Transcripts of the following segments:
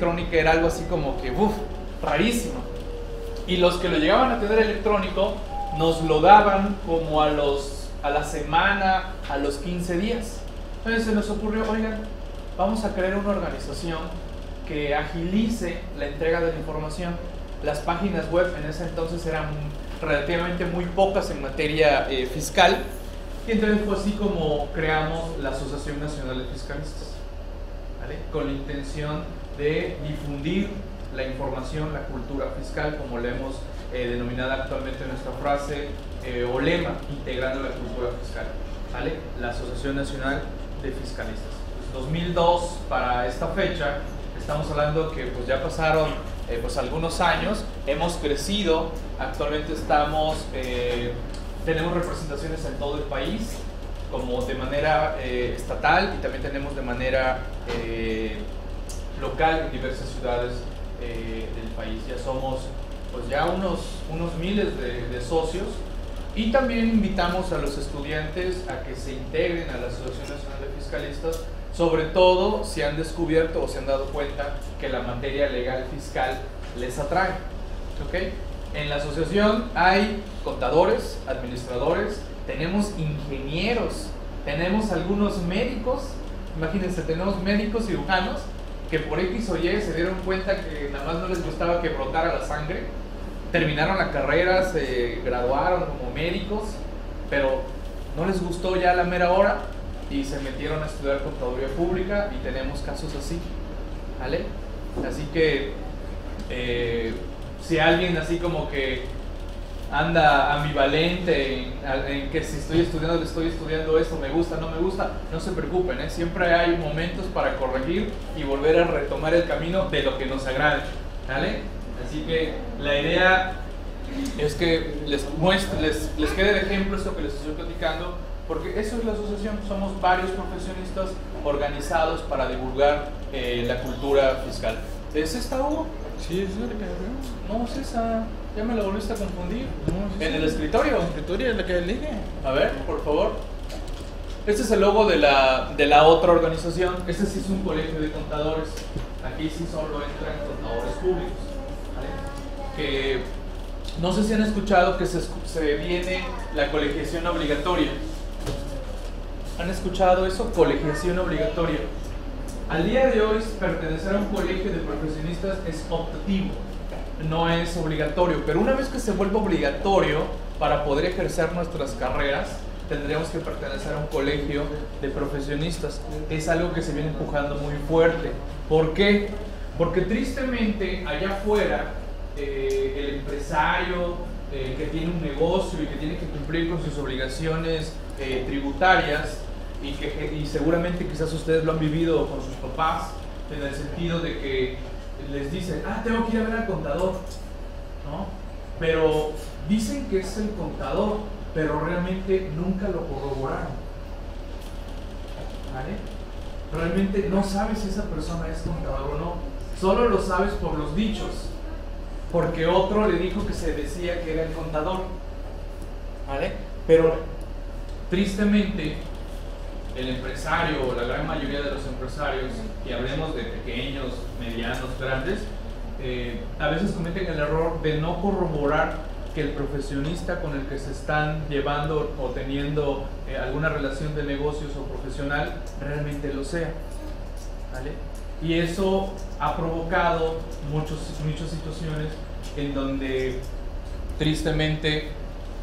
electrónica era algo así como que, uff, rarísimo. Y los que lo llegaban a tener electrónico nos lo daban como a, los, a la semana, a los 15 días. Entonces se nos ocurrió, oigan, vamos a crear una organización que agilice la entrega de la información. Las páginas web en ese entonces eran relativamente muy pocas en materia eh, fiscal. Y entonces fue así como creamos la Asociación Nacional de Fiscalistas, ¿vale? con la intención de difundir la información, la cultura fiscal, como le hemos eh, denominado actualmente nuestra frase eh, o lema, integrando la cultura fiscal. ¿vale? La Asociación Nacional de Fiscalistas. 2002 pues, para esta fecha, estamos hablando que pues ya pasaron eh, pues algunos años, hemos crecido, actualmente estamos, eh, tenemos representaciones en todo el país, como de manera estatal y también tenemos de manera local en diversas ciudades del país. Ya somos pues ya unos, unos miles de, de socios y también invitamos a los estudiantes a que se integren a la Asociación Nacional de Fiscalistas, sobre todo si han descubierto o se han dado cuenta que la materia legal fiscal les atrae. ¿okay? En la asociación hay contadores, administradores, tenemos ingenieros, tenemos algunos médicos, imagínense, tenemos médicos cirujanos que por X o Y se dieron cuenta que nada más no les gustaba que brotara la sangre terminaron la carrera, se graduaron como médicos, pero no les gustó ya la mera hora y se metieron a estudiar contaduría pública y tenemos casos así, ¿vale? Así que eh, si alguien así como que anda ambivalente en, que si estoy estudiando, estoy estudiando esto, me gusta, no me gusta, no se preocupen, ¿eh? siempre hay momentos para corregir y volver a retomar el camino de lo que nos agrade, ¿vale? Así que la idea es que les, muestre, les, les quede de ejemplo esto que les estoy platicando, porque eso es la asociación, somos varios profesionistas organizados para divulgar eh, la cultura fiscal. ¿Es esta Hugo? Sí, es que No, es esa. Ya me la volviste a confundir. ¿En el escritorio? El escritorio es la que elige. A ver, por favor. Este es el logo de la, de la otra organización. Este sí es un colegio de contadores. Aquí sí solo entran contadores públicos que no sé si han escuchado que se, se viene la colegiación obligatoria. ¿Han escuchado eso? Colegiación obligatoria. Al día de hoy, pertenecer a un colegio de profesionistas es optativo, no es obligatorio. Pero una vez que se vuelve obligatorio para poder ejercer nuestras carreras, tendríamos que pertenecer a un colegio de profesionistas. Es algo que se viene empujando muy fuerte. ¿Por qué? Porque tristemente allá afuera eh, el empresario eh, que tiene un negocio y que tiene que cumplir con sus obligaciones eh, tributarias y que y seguramente quizás ustedes lo han vivido con sus papás en el sentido de que les dicen, ah, tengo que ir a ver al contador, ¿no? Pero dicen que es el contador, pero realmente nunca lo corroboraron. ¿Vale? Realmente no sabes si esa persona es contador o no, solo lo sabes por los dichos porque otro le dijo que se decía que era el contador. ¿Vale? Pero tristemente, el empresario o la gran mayoría de los empresarios, y hablemos de pequeños, medianos, grandes, eh, a veces cometen el error de no corroborar que el profesionista con el que se están llevando o teniendo eh, alguna relación de negocios o profesional realmente lo sea. ¿Vale? Y eso ha provocado muchos, muchas situaciones en donde tristemente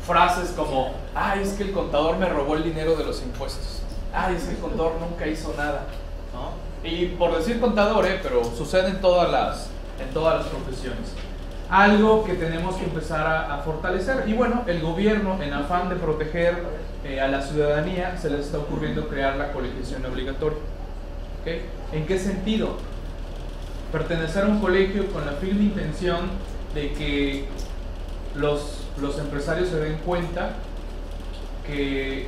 frases como, ay, es que el contador me robó el dinero de los impuestos, ay, es que el contador nunca hizo nada. ¿no? Y por decir contador, ¿eh? pero sucede en todas, las, en todas las profesiones. Algo que tenemos que empezar a, fortalecer. Y bueno, el gobierno, en afán de proteger eh, a la ciudadanía, se les está ocurriendo crear la colegiación obligatoria. ¿En qué sentido? Pertenecer a un colegio con la firme intención de que los, los empresarios se den cuenta que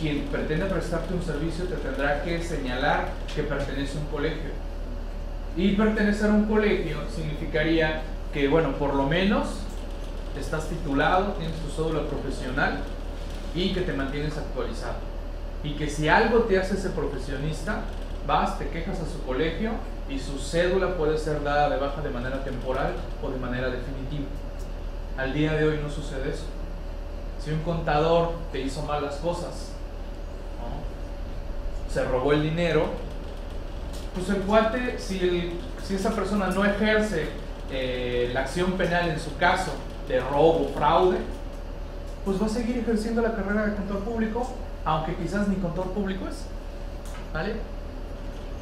quien pretende prestarte un servicio te tendrá que señalar que pertenece a un colegio. Y pertenecer a un colegio significaría que, bueno, por lo menos estás titulado, tienes tu cédula profesional y que te mantienes actualizado. Y que si algo te hace ese profesionista, vas, te quejas a su colegio y su cédula puede ser dada de baja de manera temporal o de manera definitiva. Al día de hoy no sucede eso. Si un contador te hizo malas cosas, se robó el dinero, pues el cuate, si, si esa persona no ejerce eh, la acción penal en su caso de robo, fraude, pues va a seguir ejerciendo la carrera de contador público, aunque quizás ni contador público es. ¿Vale?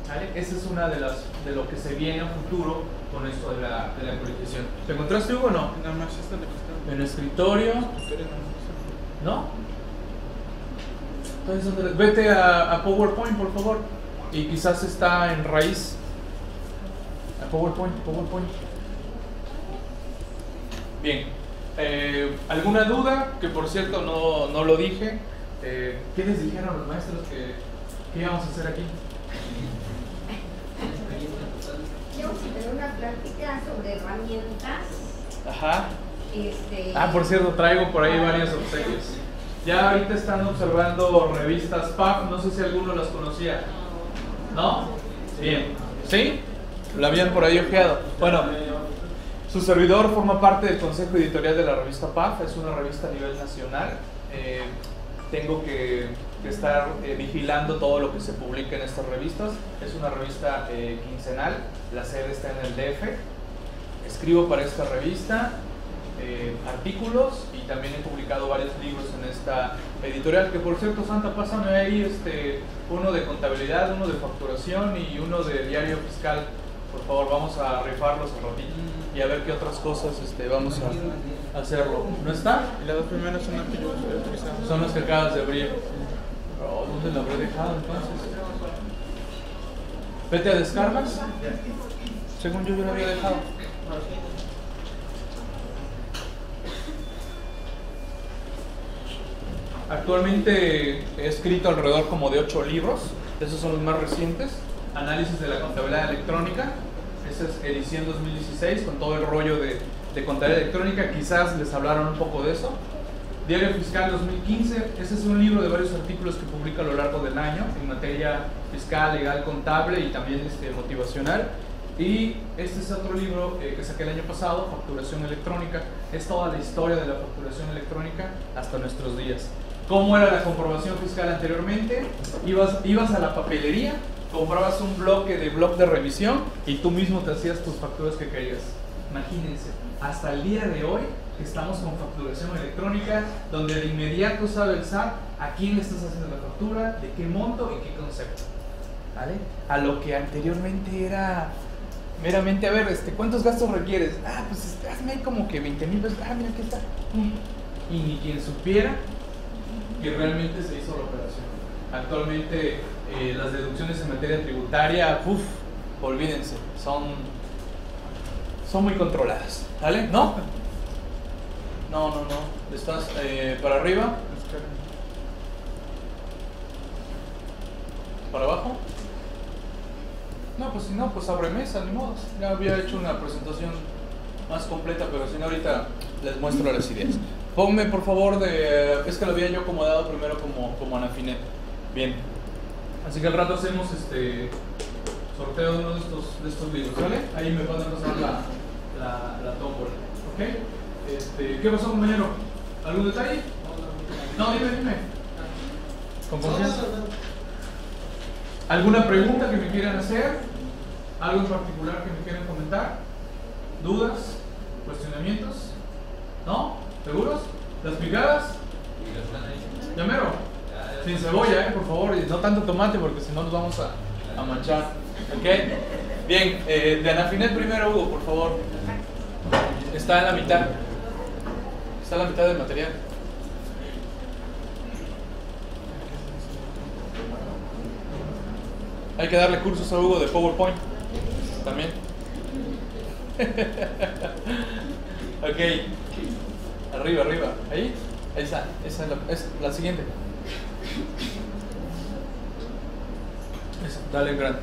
¿Vale? Esa es una de las de lo que se viene a futuro con esto de la, de la ¿Te encontraste Hugo o no? Más está en el escritorio. ¿No? Entonces, vete a, a, PowerPoint, por favor. Y quizás está en raíz. A PowerPoint, PowerPoint. Bien. Eh, ¿Alguna duda? Que por cierto no, no lo dije. Eh, ¿Qué les dijeron los maestros que, que íbamos a hacer aquí? Quiero tener una plática sobre herramientas. Ajá. Este... Ah, por cierto, traigo por ahí varios obsequios. Ya ahorita están observando revistas PAF, no sé si alguno las conocía. ¿No? Bien. ¿Sí? La habían por ahí ojeado. Bueno, su servidor forma parte del consejo editorial de la revista PAF, es una revista a nivel nacional. Eh, tengo que, estar eh, vigilando todo lo que se publica en estas revistas. Es una revista eh, quincenal, la sede está en el DF. Escribo para esta revista artículos y también he publicado varios libros en esta editorial. Que por cierto, Santa, pásame ahí este, uno de contabilidad, uno de facturación y uno de diario fiscal. Por favor, vamos a rifarlos un ratito y a ver qué otras cosas este, vamos a hacerlo. ¿No está? Y las dos primeras son las que yo. Son las que acabas de abrir. Oh, ¿Dónde lo habré dejado entonces? Vete a descargas. Según yo, yo lo había dejado. Actualmente he escrito alrededor como de 8 libros, esos son los más recientes. Análisis de la contabilidad electrónica, esa es edición 2016 con todo el rollo de, de contabilidad electrónica, quizás les hablaron un poco de eso. Diario Fiscal 2015, ese es un libro de varios artículos que publica a lo largo del año en materia fiscal, legal, contable y también este, motivacional. Y este es otro libro eh, que saqué el año pasado, Facturación Electrónica. Es toda la historia de la facturación electrónica hasta nuestros días. ¿Cómo era la comprobación fiscal anteriormente? Ibas, ibas a la papelería, comprabas un bloque de blog de revisión y tú mismo te hacías tus facturas que querías. Imagínense, hasta el día de hoy estamos con facturación electrónica, donde de inmediato sabe el SAT a quién le estás haciendo la factura, de qué monto y qué concepto. ¿Vale? A lo que anteriormente era meramente, a ver, este, ¿cuántos gastos requieres? Ah, pues hazme como que 20 mil pesos. Ah, mira, aquí está. Y ni quien supiera que realmente se hizo la operación. Actualmente eh, las deducciones en materia tributaria, uff, olvídense, son, son muy controladas. ¿Vale? ¿No? No, no, no. ¿Estás eh, para arriba? ¿Para abajo? No, pues si no, pues abre mesa, ni modo. Ya había hecho una presentación más completa, pero si no, ahorita les muestro las ideas. Ponme, por favor, de. Es que lo había yo acomodado primero como, como Anafinet. Bien. Así que al rato hacemos este sorteo de uno de estos, de estos libros, ¿vale? Ahí me van a pasar la, la, la tómbola. ¿Ok? Este, ¿Qué pasó, compañero? ¿Algún detalle? No, dime, dime. ¿Con confianza? ¿Alguna pregunta que me quieran hacer? ¿Algo en particular que me quieran comentar? ¿Dudas? ¿Cuestionamientos? ¿No? ¿Seguros? ¿Las picadas? ¿Llamero? Sin cebolla, eh, por favor, y no tanto tomate porque si no nos vamos a, a manchar. ¿Ok? Bien, eh, de Anafinet primero, Hugo, por favor. Está en la mitad. Está en la mitad del material. Hay que darle cursos a Hugo de PowerPoint. También. ok. Arriba, arriba. Ahí. Está. Esa es la, la siguiente. Eso, dale gran.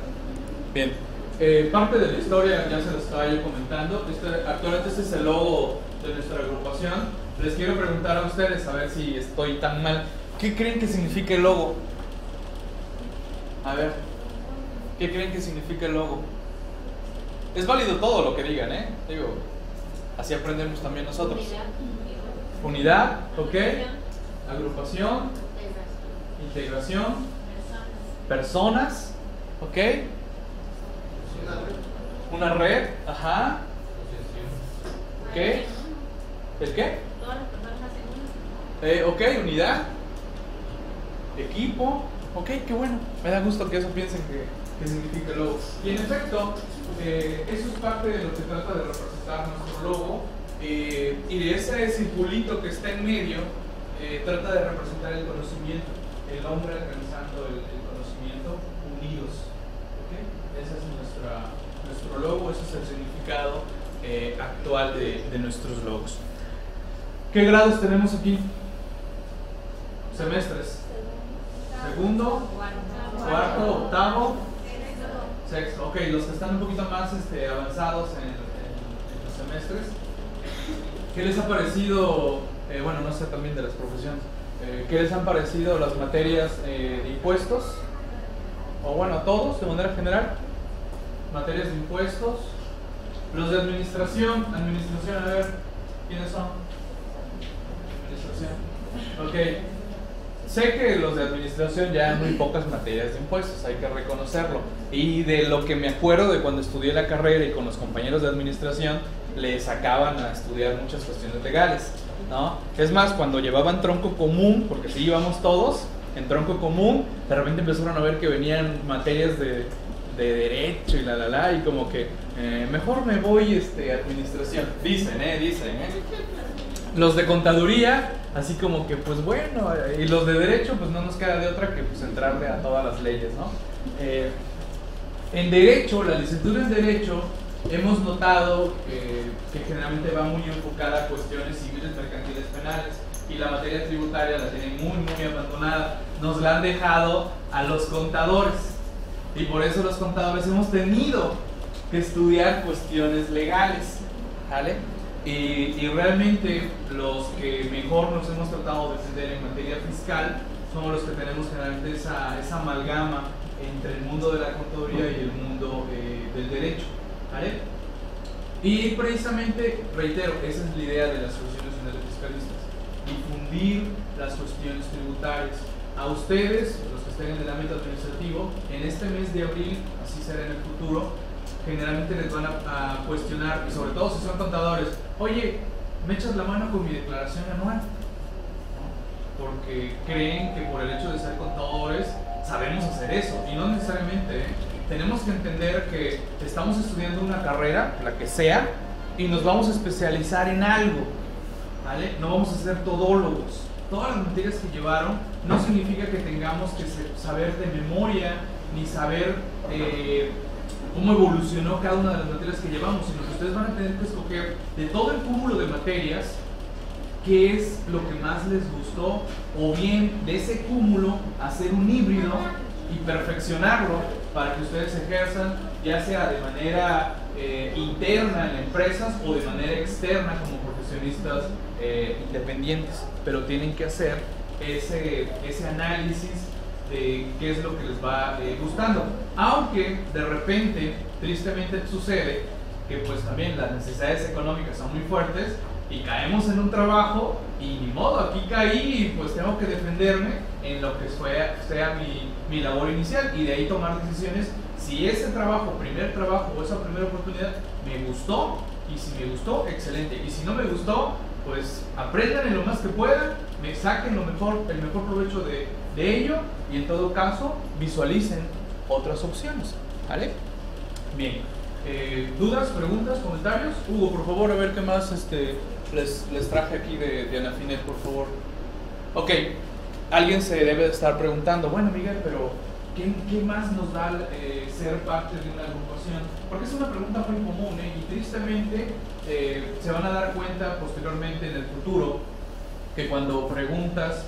Bien. Eh, parte de la historia ya se lo estaba yo comentando. Este, actualmente este es el logo de nuestra agrupación. Les quiero preguntar a ustedes, a ver si estoy tan mal. ¿Qué creen que significa el logo? A ver. ¿Qué creen que significa el logo? Es válido todo lo que digan, ¿eh? Digo, así aprendemos también nosotros. Unidad, ¿ok? Agrupación, integración, personas, ¿ok? Una red, ajá. ¿Ok? ¿El qué? Eh, ok, unidad, equipo, ok, qué bueno. Me da gusto que eso piensen que, que significa logo. Y en efecto, eh, eso es parte de lo que trata de representar nuestro logo. Eh, y de ese circulito que está en medio, eh, trata de representar el conocimiento, el hombre alcanzando el, el conocimiento unidos. ¿ok? Ese es nuestra, nuestro logo, ese es el significado eh, actual de, de nuestros logos. ¿Qué grados tenemos aquí? Semestres. Segundo, cuarto, octavo, sexto. Ok, los que están un poquito más este, avanzados en, en- en los semestres. ¿Qué les ha parecido, eh, bueno, no sé también de las profesiones, eh, qué les han parecido las materias eh, de impuestos? O bueno, todos de manera general. Materias de impuestos. Los de administración, administración, a ver, ¿quiénes son? Administración. Ok. Sé que los de administración ya hay muy pocas materias de impuestos, hay que reconocerlo. Y de lo que me acuerdo de cuando estudié la carrera y con los compañeros de administración, les sacaban a estudiar muchas cuestiones legales. ¿no? Es más, cuando llevaban tronco común, porque sí íbamos todos en tronco común, de repente empezaron a ver que venían materias de, de derecho y la la la, y como que eh, mejor me voy este, a administración. Dicen, ¿eh? Dicen, ¿eh? Los de contaduría, así como que, pues bueno, eh, y los de derecho, pues no nos queda de otra que pues entrarle a todas las leyes, ¿no? Eh, en derecho, la licenciatura en derecho, hemos notado que, generalmente va muy enfocada a cuestiones civiles, mercantiles, penales, y la materia tributaria la tienen muy, muy abandonada. Nos la han dejado a los contadores, y por eso los contadores hemos tenido que estudiar cuestiones legales. Y, realmente los que mejor nos hemos tratado de defender en materia fiscal somos los que tenemos generalmente esa, esa amalgama entre el mundo de la contaduría y el mundo eh, del derecho. ¿Vale? Y precisamente, reitero, esa es la idea de las asociaciones nacionales fiscalistas, difundir las cuestiones tributarias. A ustedes, los que estén en el ámbito administrativo, en este mes de abril, así será en el futuro, generalmente les van a, a cuestionar, y sobre todo si son contadores, oye, ¿me echas la mano con mi declaración anual? Porque creen que por el hecho de ser contadores sabemos hacer eso, y no necesariamente. ¿eh? Tenemos que entender que estamos estudiando una carrera, la que sea, y nos vamos a especializar en algo. No vamos a ser todólogos. Todas las materias que llevaron no significa que tengamos que saber de memoria ni saber eh, cómo evolucionó cada una de las materias que llevamos, sino que ustedes van a tener que escoger de todo el cúmulo de materias qué es lo que más les gustó o bien de ese cúmulo hacer un híbrido y perfeccionarlo para que ustedes ejerzan ya sea de manera eh, interna en empresas o de manera externa como profesionistas eh, independientes, pero tienen que hacer ese, ese análisis de qué es lo que les va eh, gustando. Aunque de repente, tristemente sucede que pues también las necesidades económicas son muy fuertes y caemos en un trabajo y ni modo, aquí caí y pues tengo que defenderme en lo que fue, sea mi, mi labor inicial y de ahí tomar decisiones si ese trabajo, primer trabajo o esa primera oportunidad me gustó y si me gustó, excelente. Y si no me gustó, pues aprendan en lo más que puedan, me saquen lo mejor, el mejor provecho de, de ello y en todo caso visualicen otras opciones. ¿Vale? Bien. Eh, ¿Dudas, preguntas, comentarios? Hugo, por favor, a ver qué más este, les, traje aquí de, de Anafinet, por favor. Ok, alguien se debe de estar preguntando, bueno, Miguel, pero ¿qué, más nos da eh, ser parte de una agrupación? Porque es una pregunta muy común ¿eh? y tristemente eh, se van a dar cuenta posteriormente en el futuro que cuando preguntas,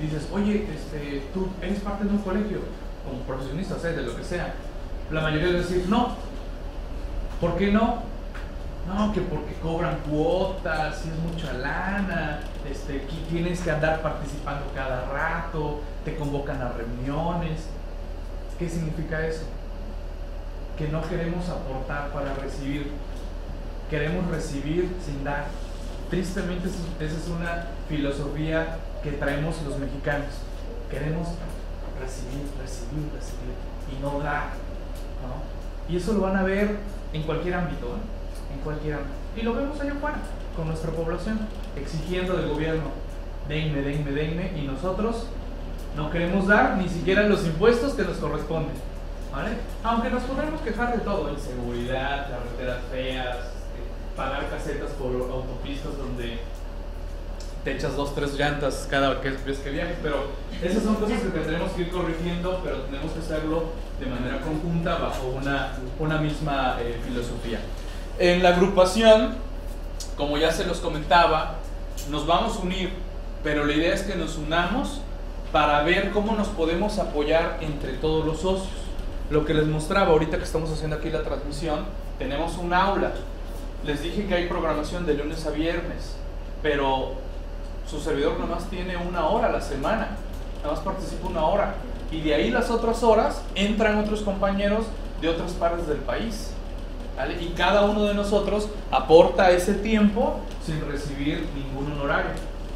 dices, oye, este, tú eres parte de un colegio, como profesionista, o de lo que sea, la mayoría va a decir, no. ¿Por qué no? No, que porque cobran cuotas, y es mucha lana, este, aquí tienes que andar participando cada rato, te convocan a reuniones. ¿Qué significa eso? que no queremos aportar para recibir. Queremos recibir sin dar. Tristemente esa es una filosofía que traemos los mexicanos. Queremos recibir, recibir, recibir y no dar. Y eso lo van a ver en cualquier ámbito, ¿eh? En cualquier. Y lo vemos allá afuera, con nuestra población, exigiendo del gobierno, denme, denme, denme, y nosotros no queremos dar ni siquiera los impuestos que nos corresponden. ¿vale? Aunque nos podremos quejar de todo, inseguridad, carreteras feas, este, pagar casetas por autopistas donde te echas dos, tres llantas cada vez que viajes, pero esas son cosas que tendremos que ir corrigiendo, pero tenemos que hacerlo de manera conjunta bajo una, una misma eh, filosofía. En la agrupación, como ya se los comentaba, nos vamos a unir, pero la idea es que nos unamos para ver cómo nos podemos apoyar entre todos los socios. Lo que les mostraba ahorita que estamos haciendo aquí la transmisión, tenemos un aula. Les dije que hay programación de lunes a viernes, pero su servidor nada más tiene una hora a la semana, nada más participa una hora. Y de ahí las otras horas entran otros compañeros de otras partes del país. Y cada uno de nosotros aporta ese tiempo sin recibir ningún honorario.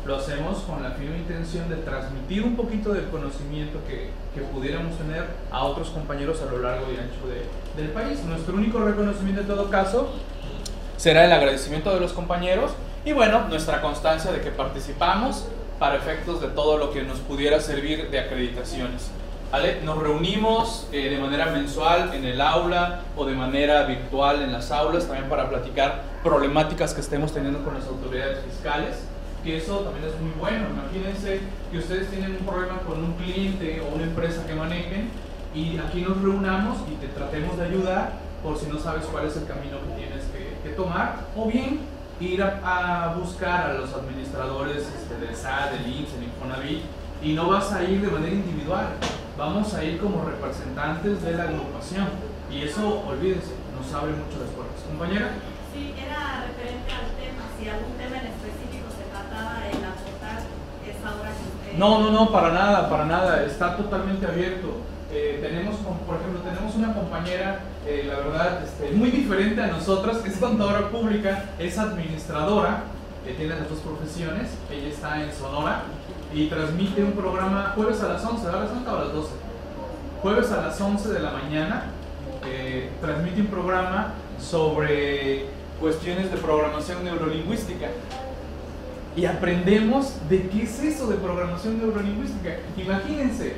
Lo hacemos con la firme intención de transmitir un poquito del conocimiento que, que pudiéramos tener a otros compañeros a lo largo y ancho de, del país. Nuestro único reconocimiento en todo caso será el agradecimiento de los compañeros y bueno, nuestra constancia de que participamos para efectos de todo lo que nos pudiera servir de acreditaciones. Nos reunimos eh, de manera mensual en el aula o de manera virtual en las aulas también para platicar problemáticas que estemos teniendo con las autoridades fiscales, que eso también es muy bueno. Imagínense que ustedes tienen un problema con un cliente o una empresa que manejen y aquí nos reunamos y te tratemos de ayudar por si no sabes cuál es el camino que tienes que, tomar o bien ir a, buscar a los administradores este, del SAT, del INSS, del Infonavit, y no vas a ir de manera individual, vamos a ir como representantes de la agrupación. Y eso, olvídense, nos abre mucho las puertas. ¿Compañera? Sí, era referente al tema, si algún tema en específico se trataba de aportar esa hora que No, no, no, para nada, para nada, está totalmente abierto. Eh, tenemos, por ejemplo, tenemos una compañera, eh, la verdad, este, muy diferente a nosotros, que es contadora pública, es administradora, que tiene las dos profesiones, ella está en Sonora y transmite un programa jueves a las 11, ¿a las 11 o a las 12? Jueves a las 11 de la mañana, eh, transmite un programa sobre cuestiones de programación neurolingüística. Y aprendemos de qué es eso de programación neurolingüística. Imagínense,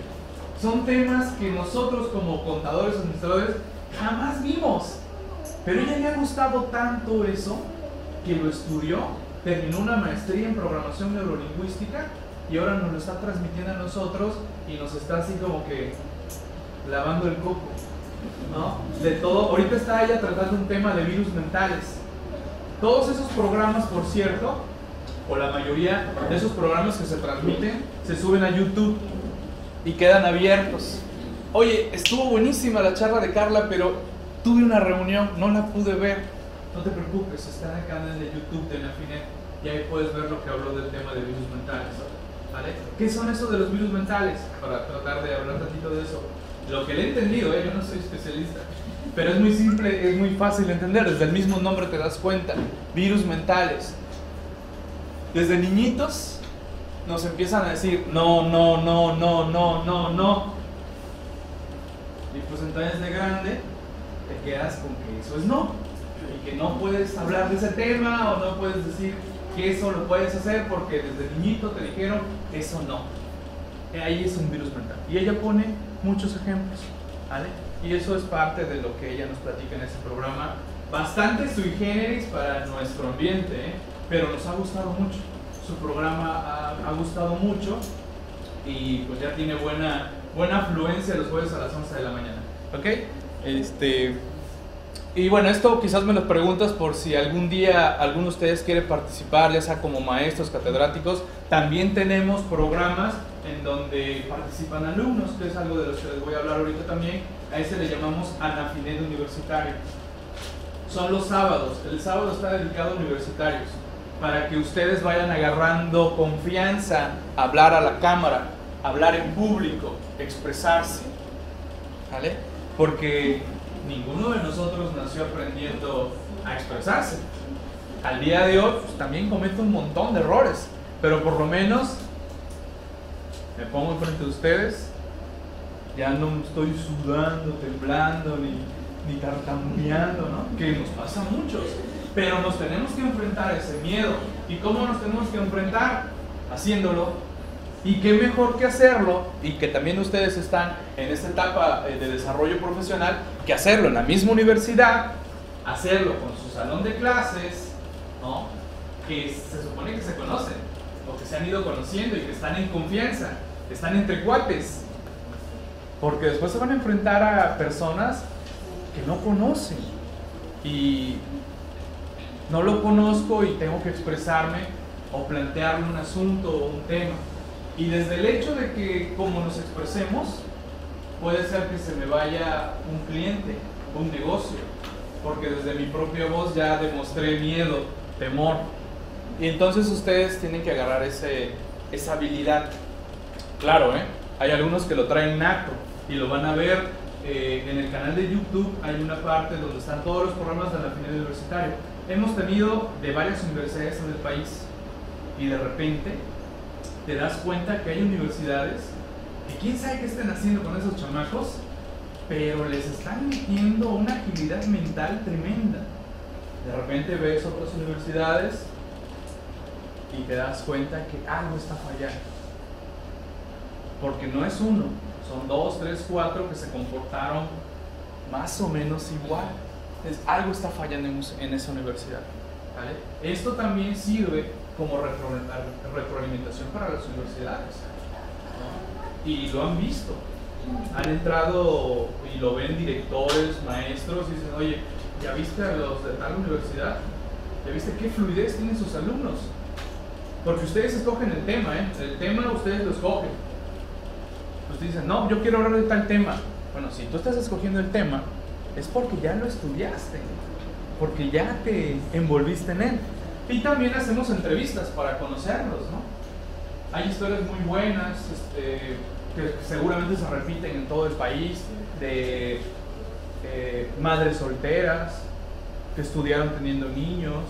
son temas que nosotros como contadores, administradores, jamás vimos. Pero ella le ha gustado tanto eso que lo estudió, terminó una maestría en programación neurolingüística y ahora nos lo está transmitiendo a nosotros y nos está así como que lavando el coco. ¿no? De todo, ahorita está ella tratando un tema de virus mentales. Todos esos programas, por cierto, o la mayoría de esos programas que se transmiten, se suben a YouTube y quedan abiertos. Oye, estuvo buenísima la charla de Carla, pero tuve una reunión, no la pude ver. No te preocupes, está en el canal de YouTube de Nafinet y ahí puedes ver lo que habló del tema de virus mentales. ¿Vale? ¿Qué son esos de los virus mentales? Para tratar de hablar un ratito de eso. Lo que le he entendido, ¿eh? yo no soy especialista, pero es muy simple, es muy fácil de entender. Desde el mismo nombre te das cuenta. Virus mentales. Desde niñitos nos empiezan a decir no, no, no, no, no, no, no. Y pues entonces de grande te quedas con que eso es no. Y que no puedes hablar de ese tema o no puedes decir que eso lo puedes hacer porque desde niñito te dijeron eso no. Ahí es un virus mental. Y ella pone muchos ejemplos. ¿vale? Y eso es parte de lo que ella nos platica en ese programa. Bastante sui generis para nuestro ambiente, ¿eh? pero nos ha gustado mucho su programa ha, gustado mucho y pues ya tiene buena, buena afluencia los jueves a las 11 de la mañana. ¿Ok? Este, y bueno, esto quizás me lo preguntas por si algún día alguno de ustedes quiere participar, ya sea como maestros, catedráticos. También tenemos programas en donde participan alumnos, que es algo de lo que les voy a hablar ahorita también. A ese le llamamos Anafinet Universitario. Son los sábados. El sábado está dedicado a universitarios para que ustedes vayan agarrando confianza, hablar a la cámara, hablar en público, expresarse. ¿Vale? Porque ninguno de nosotros nació aprendiendo a expresarse. Al día de hoy pues, también cometo un montón de errores, pero por lo menos me pongo enfrente de ustedes, ya no estoy sudando, temblando, ni, ni tartamudeando, ¿no? Que nos pasa a muchos. Pero nos tenemos que enfrentar a ese miedo. ¿Y cómo nos tenemos que enfrentar? Haciéndolo y qué mejor que hacerlo, y que también ustedes están en esta etapa eh, de desarrollo profesional, que hacerlo en la misma universidad, hacerlo con su salón de clases, ¿no? que se supone que se conocen, o que se han ido conociendo y que están en confianza, están entre cuates, porque después se van a enfrentar a personas que no conocen, y no lo conozco y tengo que expresarme o plantearle un asunto o un tema. Y desde el hecho de que como nos expresemos, puede ser que se me vaya un cliente, un negocio, porque desde mi propia voz ya demostré miedo, temor. Y entonces ustedes tienen que agarrar ese, esa habilidad. Claro, ¿eh? hay algunos que lo traen nato y lo van a ver eh, en el canal de YouTube. Hay una parte donde están todos los programas de la final universitario. Hemos tenido de varias universidades en el país y de repente te das cuenta que hay universidades que quién sabe qué están haciendo con esos chamacos, pero les están metiendo una agilidad mental tremenda. De repente ves otras universidades y te das cuenta que algo está fallando. Porque no es uno, son dos, tres, cuatro que se comportaron más o menos igual. Entonces, algo está fallando en, esa universidad. Esto también sirve como retroalimentación para las universidades. Y lo han visto. Han entrado y lo ven directores, maestros, y dicen, oye, ¿ya viste a los de tal universidad? ¿Ya viste qué fluidez tienen sus alumnos? Porque ustedes escogen el tema, ¿eh? El tema ustedes lo escogen. Ustedes dicen, no, yo quiero hablar de tal tema. Bueno, si tú estás escogiendo el tema, es porque ya lo estudiaste, porque ya te envolviste en él. Y también hacemos entrevistas para conocerlos, ¿no? Hay historias muy buenas, este, que seguramente se repiten en todo el país, de eh, madres solteras que estudiaron teniendo niños,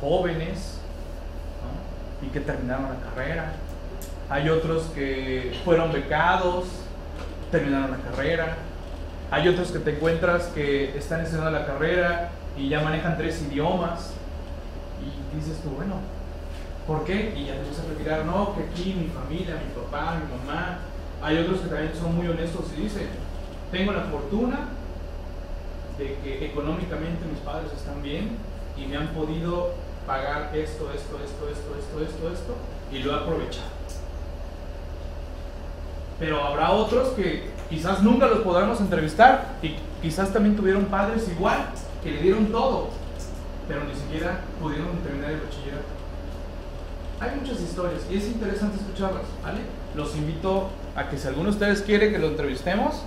jóvenes, y que terminaron la carrera. Hay otros que fueron becados, terminaron la carrera. Hay otros que te encuentras que están estudiando la carrera y ya manejan tres idiomas dices tú, bueno, ¿por qué? Y ya te vas a retirar, no, que aquí mi familia, mi papá, mi mamá. Hay otros que también son muy honestos y dicen, tengo la fortuna de que económicamente mis padres están bien y me han podido pagar esto, esto, esto, esto, esto, esto, esto, y lo he aprovechado. Pero habrá otros que quizás nunca los podremos entrevistar y quizás también tuvieron padres igual, que le dieron todo, pero ni siquiera pudieron terminar el bachillerato. Hay muchas historias y es interesante escucharlas, ¿vale? Los invito a que si alguno de ustedes quiere que lo entrevistemos,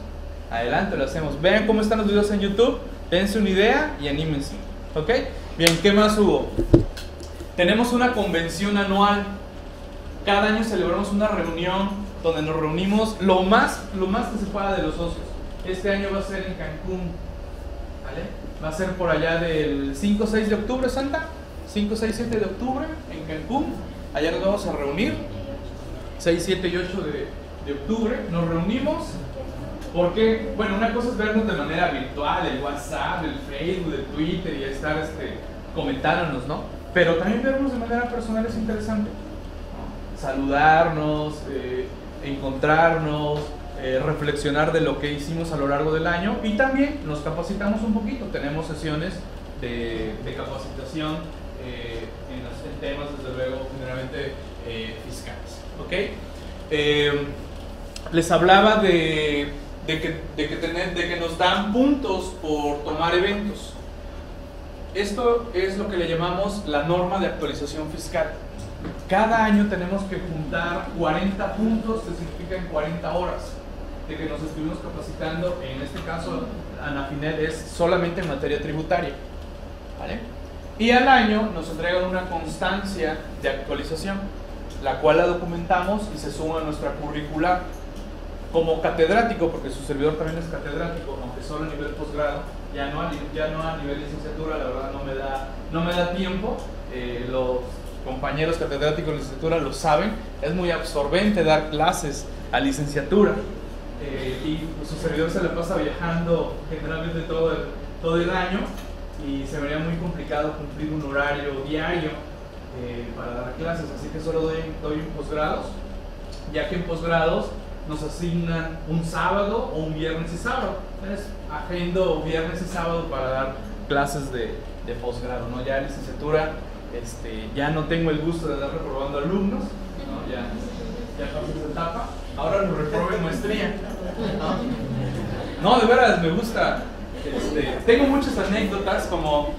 adelante, lo hacemos. Vean cómo están los videos en YouTube, dense una idea y anímense, ¿ok? Bien, ¿qué más hubo? Tenemos una convención anual. Cada año celebramos una reunión donde nos reunimos lo más, lo más que se pueda de los socios. Este año va a ser en Cancún, ¿vale? Va a ser por allá del 5 6 de octubre, Santa. 5, 6, 7 de octubre en Cancún. Allá nos vamos a reunir. 6, 7 y 8 de, de octubre. Nos reunimos porque, bueno, una cosa es vernos de manera virtual, el WhatsApp, el Facebook, el Twitter y estar este, comentándonos, ¿no? Pero también vernos de manera personal es interesante. Saludarnos, eh, encontrarnos, eh, reflexionar de lo que hicimos a lo largo del año y también nos capacitamos un poquito. Tenemos sesiones de, capacitación eh, en, temas, desde luego, generalmente eh, fiscales. ¿okay? les hablaba de, de, que, de, que tener, de que nos dan puntos por tomar eventos. Esto es lo que le llamamos la norma de actualización fiscal. Cada año tenemos que juntar 40 puntos, que significan 40 horas que nos estuvimos capacitando, en este caso Anafinet es solamente en materia tributaria. ¿vale? Y al año nos entregan una constancia de actualización, la cual la documentamos y se suma a nuestra curricular. como catedrático, porque su servidor también es catedrático, aunque solo a nivel posgrado, ya no ya no a nivel licenciatura, la verdad no me da, no me da tiempo. Eh, los compañeros catedráticos de licenciatura lo saben, es muy absorbente dar clases a licenciatura. Eh, y pues, su servidor se le pasa viajando generalmente todo el, todo el año y se vería muy complicado cumplir un horario diario eh, para dar clases, así que solo doy, doy en posgrados, ya que en posgrados nos asignan un sábado o un viernes y sábado. Entonces, agendo viernes y sábado para dar clases de, de posgrado, ¿no? Ya en licenciatura este, ya no tengo el gusto de dar reprobando alumnos, ¿no? ya, ya pasé esa etapa, ahora lo reprobo en maestría. ¿no? de veras, me gusta. Este, tengo muchas anécdotas como,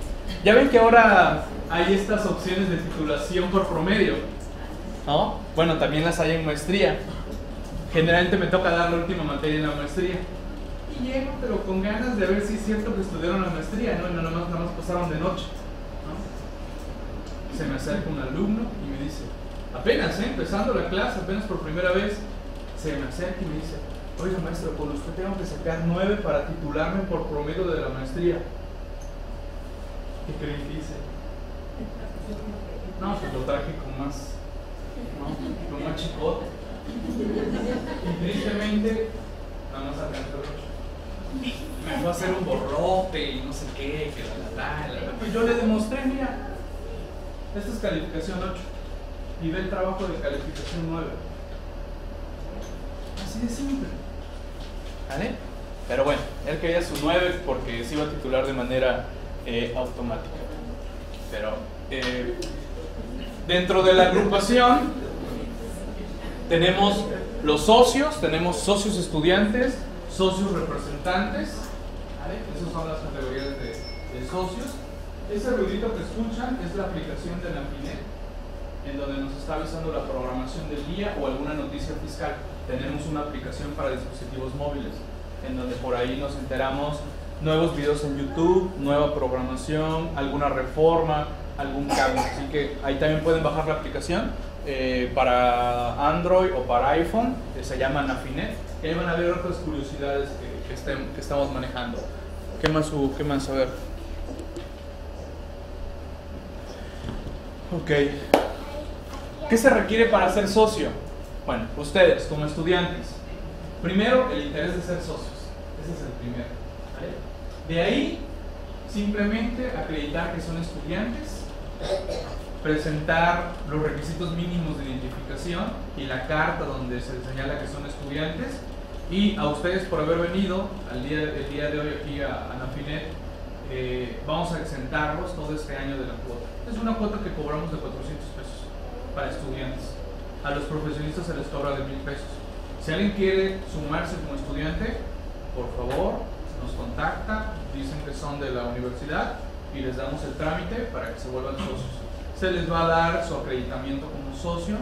ya ven que ahora hay estas opciones de titulación por promedio, ¿no? Bueno, también las hay en maestría. Generalmente me toca dar la última materia en la maestría. Y llego, pero con ganas de ver si es cierto que estudiaron la maestría, ¿no? Y nada más, nada más pasaron de noche. ¿no? Se me acerca un alumno y me dice, apenas, ¿eh? empezando la clase, apenas por primera vez, se me acerca y me dice, oiga maestro, por usted tengo que sacar nueve para titularme por promedio de la maestría. ¿Qué creen que? No, pues lo traje con más, ¿no? con más chicote. Y tristemente, nada más alcanzó el 8. Me fue a hacer un borrote y no sé qué, que la la la. la. Pues yo le demostré, mira, esta es calificación 8 y ve el trabajo de calificación 9. Así de simple. ¿Vale? Pero bueno, él quería su 9 porque se iba a titular de manera eh, automática. Pero eh, dentro de la agrupación tenemos los socios, tenemos socios estudiantes, socios representantes. ¿vale? Esas son las categorías de, socios. Ese ruidito que escuchan es la aplicación de la FINET, en donde nos está avisando la programación del día o alguna noticia fiscal. Tenemos una aplicación para dispositivos móviles, en donde por ahí nos enteramos nuevos videos en YouTube, nueva programación, alguna reforma, algún cambio. Así que ahí también pueden bajar la aplicación eh, para Android o para iPhone, que se llama Nafinet. Y ahí van a ver otras curiosidades que, estamos manejando. ¿Qué más? ¿Qué más? A ver. Ok. ¿Qué se requiere para ser socio? Bueno, ustedes como estudiantes. Primero, el interés de ser socios. Ese es el primero. ¿vale? De ahí, simplemente acreditar que son estudiantes, presentar los requisitos mínimos de identificación y la carta donde se señala que son estudiantes. Y a ustedes por haber venido al día, el día de hoy aquí a, a Nafinet, eh, vamos a exentarlos todo este año de la cuota. Es una cuota que cobramos de 400 pesos para estudiantes. A los profesionistas se les cobra de 1000 pesos. Si alguien quiere sumarse como estudiante, por favor, nos contacta, dicen que son de la universidad y les damos el trámite para que se vuelvan socios. Se les va a dar su acreditamiento como socio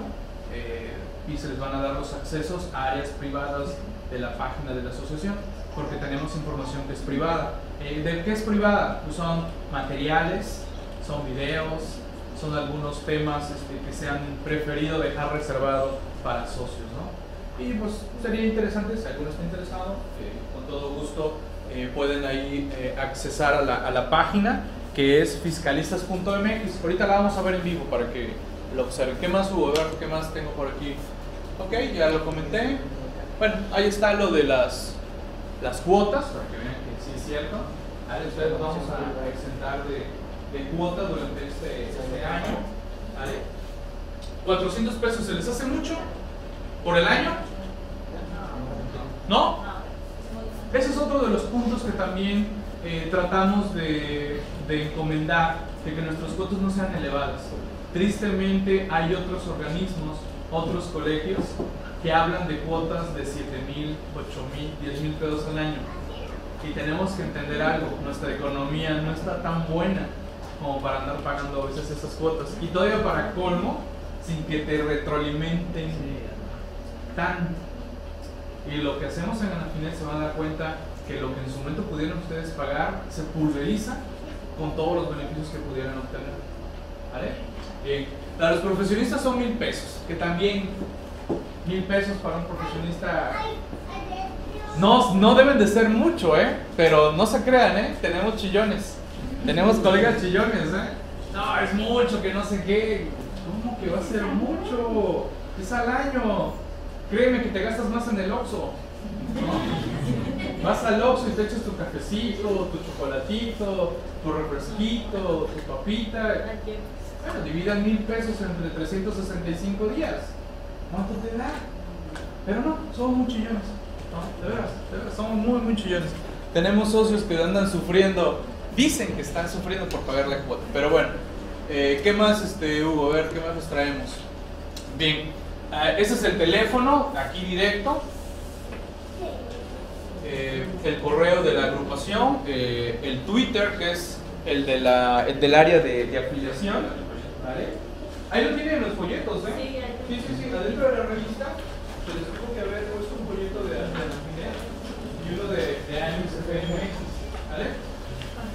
eh, y se les van a dar los accesos a áreas privadas de la página de la asociación, porque tenemos información que es privada. Eh, ¿De qué es privada? Pues son materiales, son videos, son algunos temas este, que se han preferido dejar reservado para socios, ¿no? Y pues sería interesante, si alguno está interesado, eh, con todo gusto eh, pueden ahí eh, accesar a la, a la página que es fiscalistas.mx. Ahorita la vamos a ver en vivo para que lo observen. ¿Qué más hubo? A ver, ¿qué más tengo por aquí? Ok, ya lo comenté. Bueno, ahí está lo de las, las cuotas, para que vean que sí es cierto. Ahí ustedes vamos a, a exentar de, de cuota durante este, este año. ¿vale? 400 pesos se les hace mucho por el año. ¿No? Ese es otro de los puntos que también eh, tratamos de, de encomendar, de que nuestros costos no sean elevados. Tristemente hay otros organismos, otros colegios que hablan de cuotas de 7 mil, 8 mil, 10 mil pesos al año. Y tenemos que entender algo, nuestra economía no está tan buena como para andar pagando a veces esas cuotas. Y todavía para colmo, sin que te retroalimenten tanto. Y lo que hacemos en Anafinet se van a dar cuenta que lo que en su momento pudieron ustedes pagar se pulveriza con todos los beneficios que pudieran obtener. ¿Vale? Bien. Para los profesionistas son mil pesos, que también mil pesos para un profesionista No, no deben de ser mucho, ¿eh? Pero no se crean, ¿eh? Tenemos chillones. Tenemos colegas chillones, ¿eh? No, es mucho, que no sé qué. ¿Cómo que va a ser mucho? Es al año. Créeme que te gastas más en el Oxxo. ¿no? Vas al Oxxo y te echas tu cafecito, tu chocolatito, tu refresquito, tu papita. Bueno, dividan mil pesos entre 365 días. ¿Cuánto te da? Pero no, somos muy chillones. No, de veras, de veras, somos muy, muy chillones. Tenemos socios que andan sufriendo, dicen que están sufriendo por pagar la cuota. Pero bueno, eh, ¿qué más, este, Hugo? A ver, ¿qué más nos traemos? Bien, ah, ese es el teléfono, aquí directo. Eh, el correo de la agrupación, eh, el Twitter, que es el, de la, el del área de, de afiliación. ¿vale? Ahí lo tienen los folletos, ¿eh? Sí, Sí, sí, sí, adentro de la revista se les tuvo que haber puesto un folleto de, de Anafinet y uno de, de AMSPMX, ¿vale?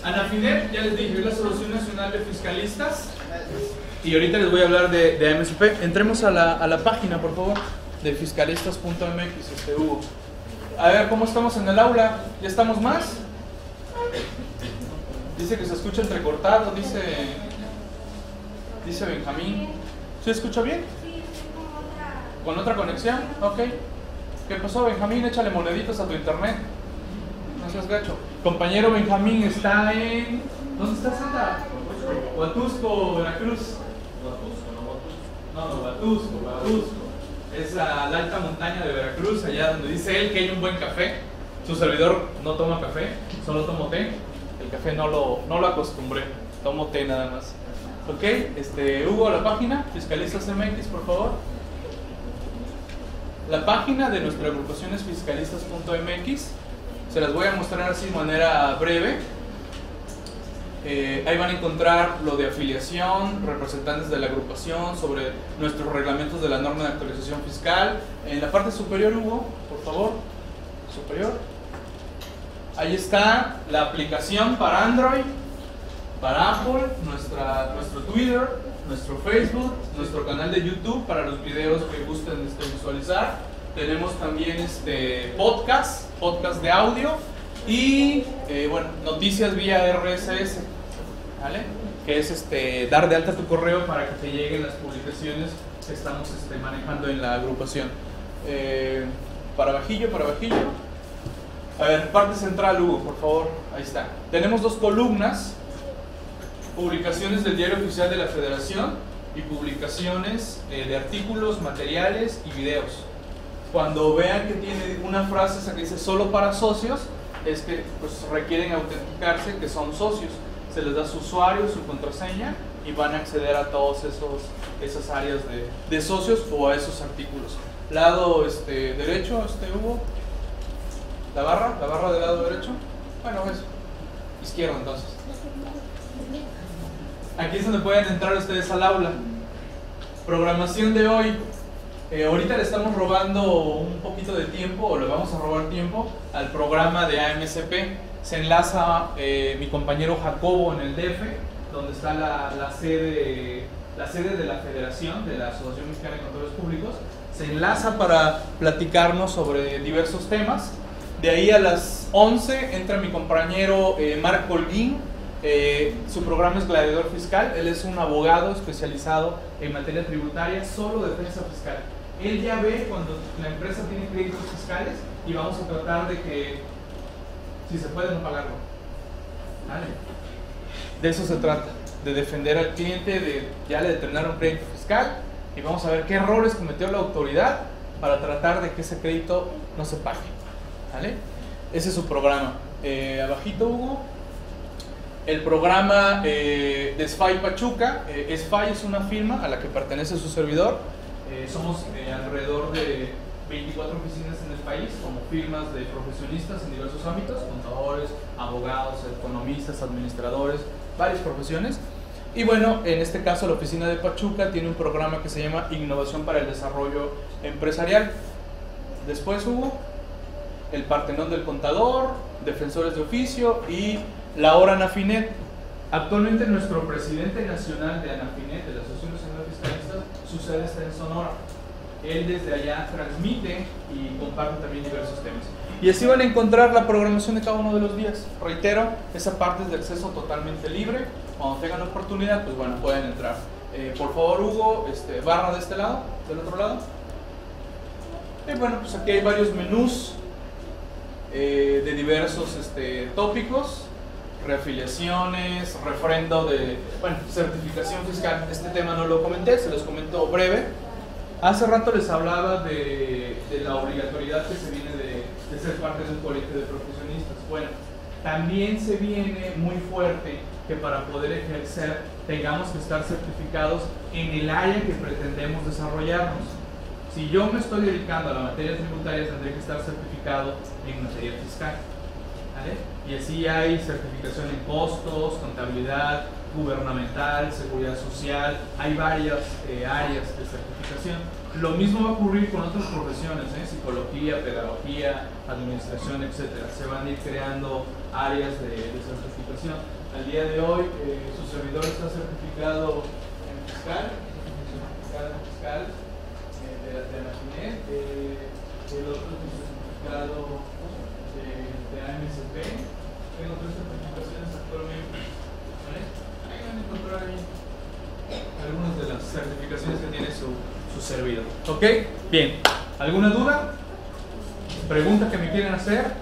Anafinet, ya les dije, es la Asociación Nacional de Fiscalistas y ahorita les voy a hablar de, de. Entremos a la, a la página, por favor, de fiscalistas.mx, este. A ver, ¿cómo estamos en el aula? ¿Ya estamos más? Dice que se escucha entrecortado, dice, dice Benjamín. ¿Se escucha bien? ¿Con otra conexión? Ok. ¿Qué pasó, Benjamín? Échale moneditas a tu internet. No seas gacho. Compañero Benjamín está en. ¿Dónde está Santa? Huatusco, Veracruz. No, no, Huatusco, Huatusco. Es la alta montaña de Veracruz, allá donde dice él que hay un buen café. Su servidor no toma café, solo tomo té. El café no lo, no lo acostumbré, tomo té nada más. Ok, este, Hugo, la página, Fiscalistas MX, por favor. La página de nuestra agrupación es fiscalistas.mx. Se las voy a mostrar así de manera breve. Eh, ahí van a encontrar lo de afiliación, representantes de la agrupación, sobre nuestros reglamentos de la norma de actualización fiscal. En la parte superior, Hugo, por favor. Superior. Ahí está la aplicación para Android, para Apple, nuestra, nuestro Twitter, nuestro Facebook, nuestro canal de YouTube para los videos que gusten este, visualizar. Tenemos también este podcast, podcast de audio y eh, bueno, noticias vía RSS, ¿vale? Que es este, dar de alta tu correo para que te lleguen las publicaciones que estamos este, manejando en la agrupación. Eh, para bajillo, para bajillo. A ver, parte central, Hugo, por favor. Ahí está. Tenemos dos columnas publicaciones del Diario Oficial de la Federación y publicaciones eh, de artículos, materiales y videos. Cuando vean que tiene una frase esa que dice solo para socios, es que pues, requieren autenticarse que son socios. Se les da su usuario, su contraseña y van a acceder a todas esas áreas de, de socios o a esos artículos. Lado este, derecho, este Hugo. La barra, la barra del lado derecho. Bueno, es izquierdo entonces. Aquí es donde pueden entrar ustedes al aula. Programación de hoy. Eh, ahorita le estamos robando un poquito de tiempo, o le vamos a robar tiempo, al programa de AMSP. Se enlaza eh, mi compañero Jacobo en el DF, donde está la, sede, la sede de la Federación, de la Asociación Mexicana de Contadores Públicos. Se enlaza para platicarnos sobre diversos temas. De ahí a las 11 entra mi compañero eh, Marco Holguín, su programa es Gladiador Fiscal. Él es un abogado especializado en materia tributaria, solo defensa fiscal. Él ya ve cuando la empresa tiene créditos fiscales y vamos a tratar de que, si se puede, no pagarlo. ¿Vale? De eso se trata, de defender al cliente, de ya le determinar un crédito fiscal y vamos a ver qué errores cometió la autoridad para tratar de que ese crédito no se pague. ¿Vale? Ese es su programa. Eh, abajito, Hugo. El programa eh, de SFI Pachuca, eh, es una firma a la que pertenece su servidor. Eh, somos eh, alrededor de 24 oficinas en el país, como firmas de profesionistas en diversos ámbitos, contadores, abogados, economistas, administradores, varias profesiones. Y bueno, en este caso la oficina de Pachuca tiene un programa que se llama Innovación para el Desarrollo Empresarial. Después hubo el Partenón del Contador, Defensores de Oficio y la hora Anafinet. Actualmente nuestro presidente nacional de Anafinet, de la Asociación su en Sonora. Él desde allá transmite y comparte también diversos temas. Y así van a encontrar la programación de cada uno de los días. Reitero, esa parte es de acceso totalmente libre. Cuando tengan la oportunidad, pues bueno, pueden entrar. Eh, por favor, Hugo, este, barra de este lado, del otro lado. Y bueno, pues aquí hay varios menús eh, de diversos este, tópicos, reafiliaciones, refrendo de, bueno, certificación fiscal. Este tema no lo comenté, se los comento breve. Hace rato les hablaba de, de la obligatoriedad que se viene de, de ser parte de un colegio de profesionistas. Bueno, también se viene muy fuerte que para poder ejercer tengamos que estar certificados en el área que pretendemos desarrollarnos. Si yo me estoy dedicando a la materia tributaria, tendré que estar certificado en materia fiscal. ¿vale? Y así hay certificación en costos, contabilidad gubernamental, seguridad social, hay varias eh, áreas de certificación. Lo mismo va a ocurrir con otras profesiones, ¿eh? psicología, pedagogía, administración, etc. Se van a ir creando áreas de, certificación. Al día de hoy, eh, su servidor está certificado en fiscal, fiscal, fiscal eh, de, de la FINET, eh, el otro es certificado de, de AMSP. Tengo tres certificaciones actualmente. ¿vale? Ahí van a encontrar algunas de las certificaciones que tiene su, su servidor. ¿Ok? Bien. ¿Alguna duda? ¿Pregunta que me quieren hacer?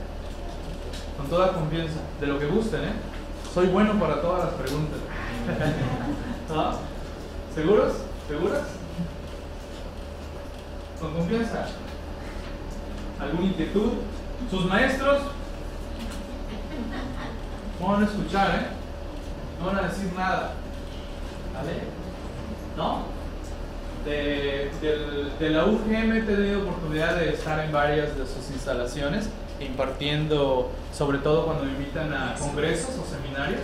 Con toda confianza, de lo que gusten, ¿eh? Soy bueno para todas las preguntas. ¿No? ¿Seguros? ¿Seguras? ¿Con confianza? ¿Alguna inquietud? ¿Sus maestros? No van a escuchar, ¿eh? No van a decir nada. ¿Vale? ¿No? De, la UGM he tenido oportunidad de estar en varias de sus instalaciones, impartiendo, sobre todo cuando me invitan a congresos o seminarios.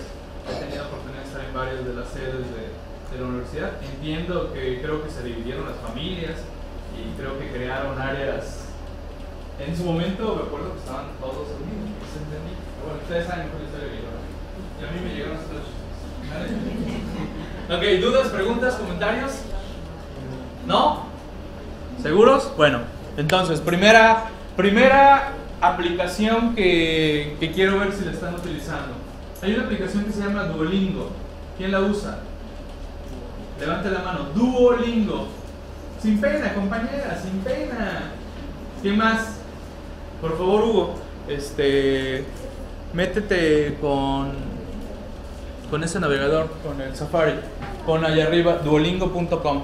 He tenido oportunidad de estar en varias de las sedes de, de la universidad. Entiendo que creo que se dividieron las familias y creo que crearon áreas. En su momento me acuerdo que estaban todos unidos, se entendí. Bueno. Y a mí me llegaron hasta los ¿Vale? Ok, ¿dudas, preguntas, comentarios? ¿No? ¿Seguros? Bueno, entonces, primera, primera aplicación que, que quiero ver si la están utilizando. Hay una aplicación que se llama Duolingo. ¿Quién la usa? Levante la mano. Duolingo. Sin pena, compañera, sin pena. ¿Quién más? Por favor, Hugo. Este. Métete con. Con ese navegador, con el Safari. Pon allá arriba duolingo.com.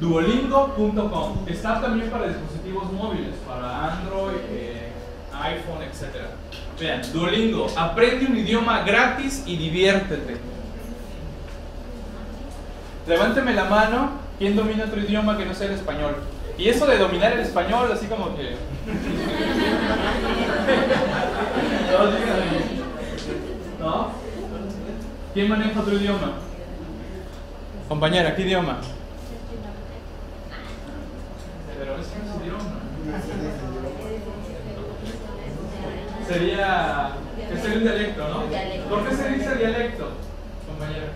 Duolingo.com. Está también para dispositivos móviles, para Android, eh, iPhone, etc. Vean, Duolingo. Aprende un idioma gratis y diviértete. Levánteme la mano. ¿Quién domina otro idioma que no sea el español? Y eso de dominar el español, así como que. ¿Quién maneja otro idioma? Compañera, ¿qué idioma? Pero ese no es idioma. Sería. sería un dialecto, ¿no? ¿Por qué se dice dialecto, compañera?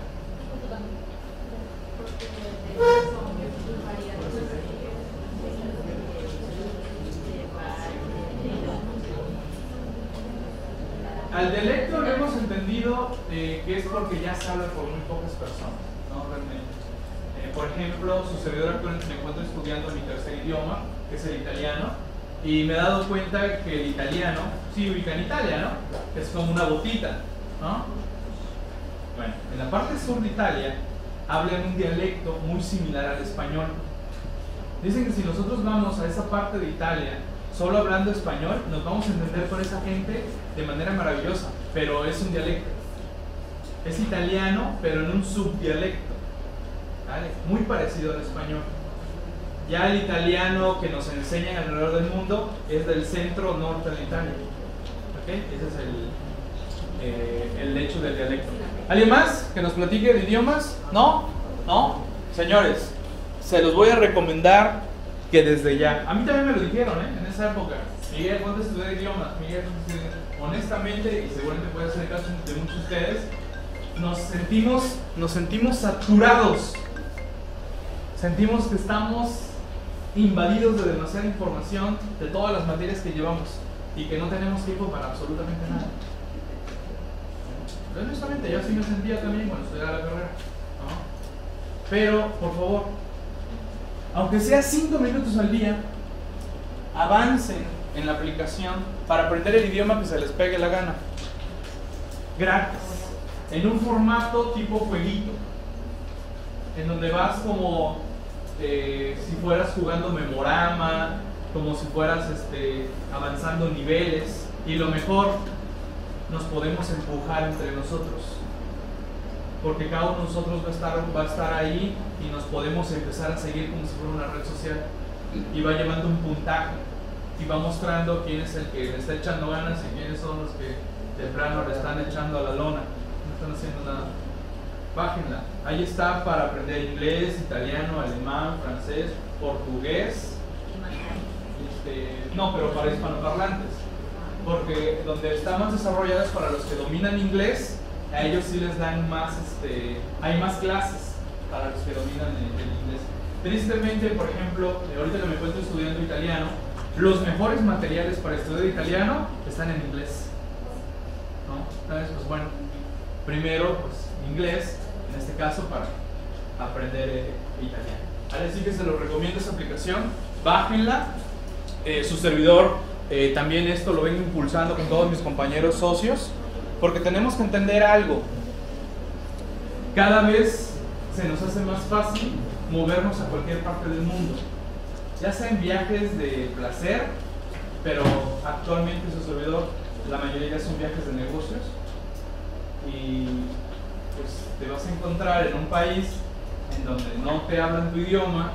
Al dialecto lo hemos entendido eh, que es porque ya se habla por muy pocas personas, ¿no? Realmente. Eh, por ejemplo, su servidor actualmente me encuentro estudiando mi tercer idioma, que es el italiano, y me he dado cuenta que el italiano, sí ubica en Italia, ¿no? Es como una botita, ¿no? Bueno, en la parte sur de Italia hablan un dialecto muy similar al español. Dicen que si nosotros vamos a esa parte de Italia solo hablando español, nos vamos a entender con esa gente de manera maravillosa, pero es un dialecto. Es italiano, pero en un subdialecto. Muy parecido al español. Ya el italiano que nos enseñan alrededor del mundo es del centro norte de Italia. ¿ok? Ese es el, eh, el hecho del dialecto. ¿Alguien más que nos platique de idiomas? ¿No? ¿No? Señores, se los voy a recomendar que desde ya. A mí también me lo dijeron, ¿eh? Esa época. Miguel, ¿cuándo estudiar idiomas? Miguel. Honestamente, y seguramente puede ser el caso de muchos de ustedes, nos sentimos, nos sentimos saturados. Sentimos que estamos invadidos de demasiada información de todas las materias que llevamos y que no tenemos tiempo para absolutamente nada. Honestamente, yo así me sentía también cuando estudiaba la carrera. ¿no? Pero, por favor, aunque sea 5 minutos al día, avancen en la aplicación para aprender el idioma que se les pegue la gana. Gratis. En un formato tipo jueguito. En donde vas como eh, si fueras jugando memorama, como si fueras este, avanzando niveles. Y lo mejor, nos podemos empujar entre nosotros. Porque cada uno de nosotros va a estar, va a estar ahí y nos podemos empezar a seguir como si fuera una red social. Y va llevando un puntaje y va mostrando quién es el que le está echando ganas y quiénes son los que de plano le están echando a la lona, no están haciendo nada. Bájenla. Ahí está para aprender inglés, italiano, alemán, francés, portugués. Este, no, pero para hispanoparlantes. Porque donde está más desarrolladas para los que dominan inglés, a ellos sí les dan más, este, hay más clases para los que dominan el, el inglés. Tristemente, por ejemplo, ahorita que me encuentro estudiando italiano, los mejores materiales para estudiar italiano están en inglés. ¿No? Entonces, pues bueno, primero, pues inglés, en este caso, para aprender eh, italiano. Vale, así que se los recomiendo esa aplicación, bájenla. Eh, su servidor eh, también esto lo vengo impulsando con todos mis compañeros socios, porque tenemos que entender algo. Cada vez se nos hace más fácil movernos a cualquier parte del mundo ya sea en viajes de placer, pero actualmente su servidor, la mayoría son viajes de negocios. Y pues te vas a encontrar en un país en donde no te hablan tu idioma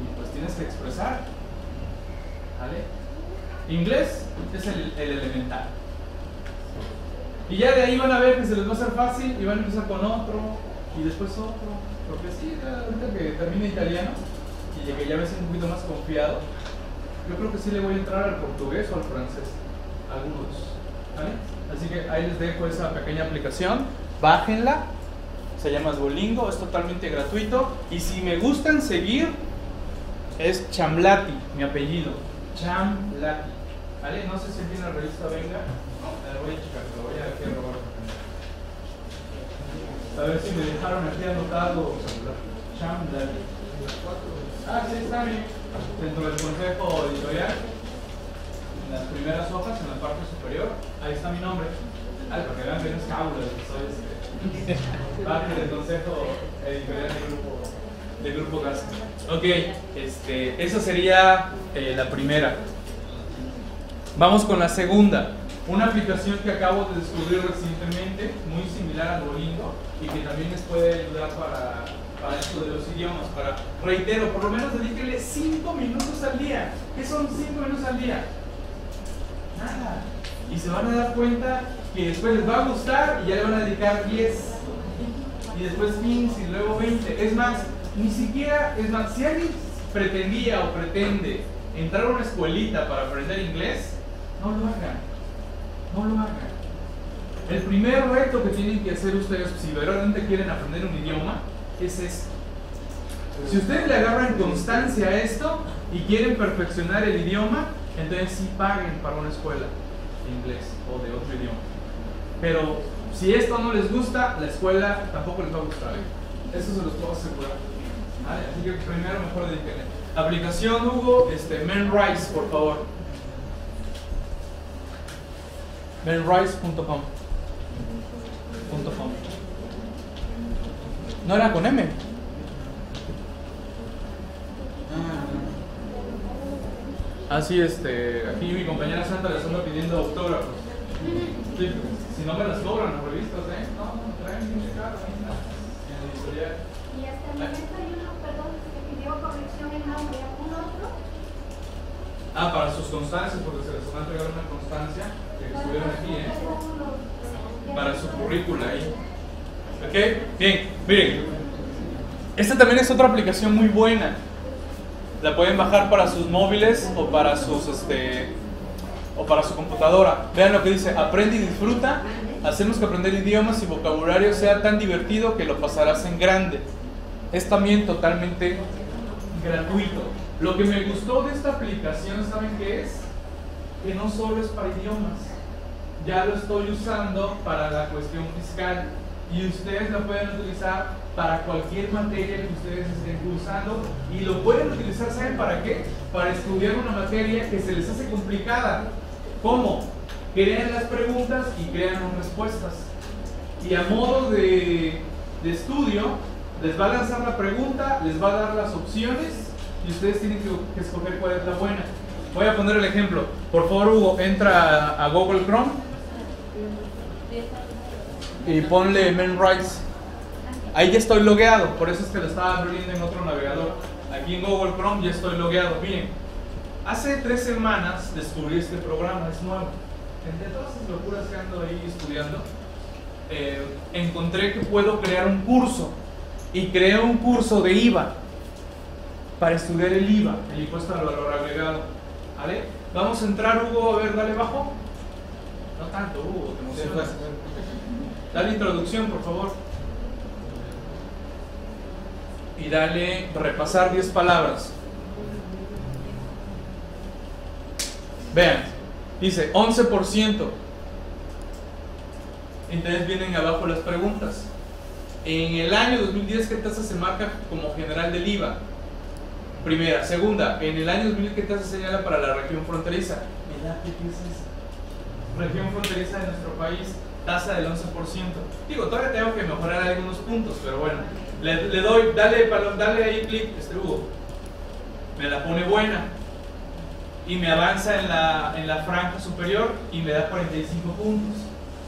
y pues tienes que expresar. ¿Vale? Inglés es el, el elemental. Y ya de ahí van a ver que se les va a hacer fácil y van a empezar con otro y después otro. Porque sí, ahorita que termine italiano, y que ya me siento un poquito más confiado, yo creo que sí le voy a entrar al portugués o al francés, algunos. Así que ahí les dejo esa pequeña aplicación, bájenla, se llama Duolingo, es totalmente gratuito y si me gustan seguir es Chamlati, mi apellido, Chamlati. ¿Vale? No sé si en la revista venga, no, voy a checar, lo voy a aquí a robar. A ver si me dejaron aquí anotado Chamlati. Ah, sí, está bien. Dentro del consejo editorial, en las primeras hojas, en la parte superior, ahí está mi nombre. Ah, porque vean no es soy este, parte del consejo editorial del grupo, del grupo Gas. Ok, este, esa sería eh, la primera. Vamos con la segunda. Una aplicación que acabo de descubrir recientemente, muy similar a Duolingo, y que también les puede ayudar para para esto de los idiomas, para, reitero, por lo menos dedíquenle 5 minutos al día. ¿Qué son 5 minutos al día? Nada. Y se van a dar cuenta que después les va a gustar y ya le van a dedicar 10. Y después 15 y luego 20. Es más, ni siquiera, es más, si alguien pretendía o pretende entrar a una escuelita para aprender inglés, no lo hagan. No lo hagan. El primer reto que tienen que hacer ustedes, si verdaderamente quieren aprender un idioma, es esto. Si ustedes le agarran constancia a esto y quieren perfeccionar el idioma, entonces sí paguen para una escuela de inglés o de otro idioma. Pero si esto no les gusta, la escuela tampoco les va a gustar. Eso se los puedo asegurar. Así que primero mejor dedíquenle. Aplicación Hugo, este, Menrise, por favor. Menrise.com. No era con M. Así, este, aquí mi compañera Santa les anda pidiendo autógrafos. Sí, si no me las cobran las revistas, ¿eh? No, traen mucha cara, en la editorial. Y hasta el momento hay uno, perdón, que pidió corrección en nombre, ¿algún otro? Ah, para sus constancias, porque se les va a entregar una constancia que estuvieron aquí, ¿eh? Para su currícula ahí. ¿Ok? Bien, miren. Esta también es otra aplicación muy buena. La pueden bajar para sus móviles o para sus este o para su computadora. Vean lo que dice, aprende y disfruta. Hacemos que aprender idiomas y vocabulario sea tan divertido que lo pasarás en grande. Es también totalmente gratuito. Lo que me gustó de esta aplicación, ¿saben qué es? Que no solo es para idiomas. Ya lo estoy usando para la cuestión fiscal y ustedes lo pueden utilizar para cualquier materia que ustedes estén cursando y lo pueden utilizar, ¿saben para qué? Para estudiar una materia que se les hace complicada. ¿Cómo? Crean las preguntas y crean las respuestas. Y a modo de, de estudio, les va a lanzar la pregunta, les va a dar las opciones y ustedes tienen que, que escoger cuál es la buena. Voy a poner el ejemplo. Por favor, Hugo, entra a, a Google Chrome y ponle Memrise. Ahí ya estoy logueado, por eso es que lo estaba abriendo en otro navegador. Aquí en Google Chrome ya estoy logueado. Miren, hace tres semanas descubrí este programa, es nuevo. Entre todas las locuras que ando ahí estudiando, eh, encontré que puedo crear un curso y creé un curso de IVA para estudiar el IVA, el impuesto al valor agregado. ¿Vale? Vamos a entrar, Hugo, a ver, dale bajo. No tanto, Hugo, te emocionas. Dale introducción, por favor. Y dale repasar 10 palabras. Vean, dice 11%. Entonces vienen abajo las preguntas. En el año 2010, ¿qué tasa se marca como general del IVA? Primera. Segunda, en el año 2010, ¿qué tasa se señala para la región fronteriza? Región fronteriza de nuestro país, tasa del 11%. Digo, todavía tengo que mejorar algunos puntos, pero bueno. Le, le doy, dale, palo- dale ahí clic, este Hugo. Me la pone buena. Y me avanza en la, en la franja superior y me da 45 puntos.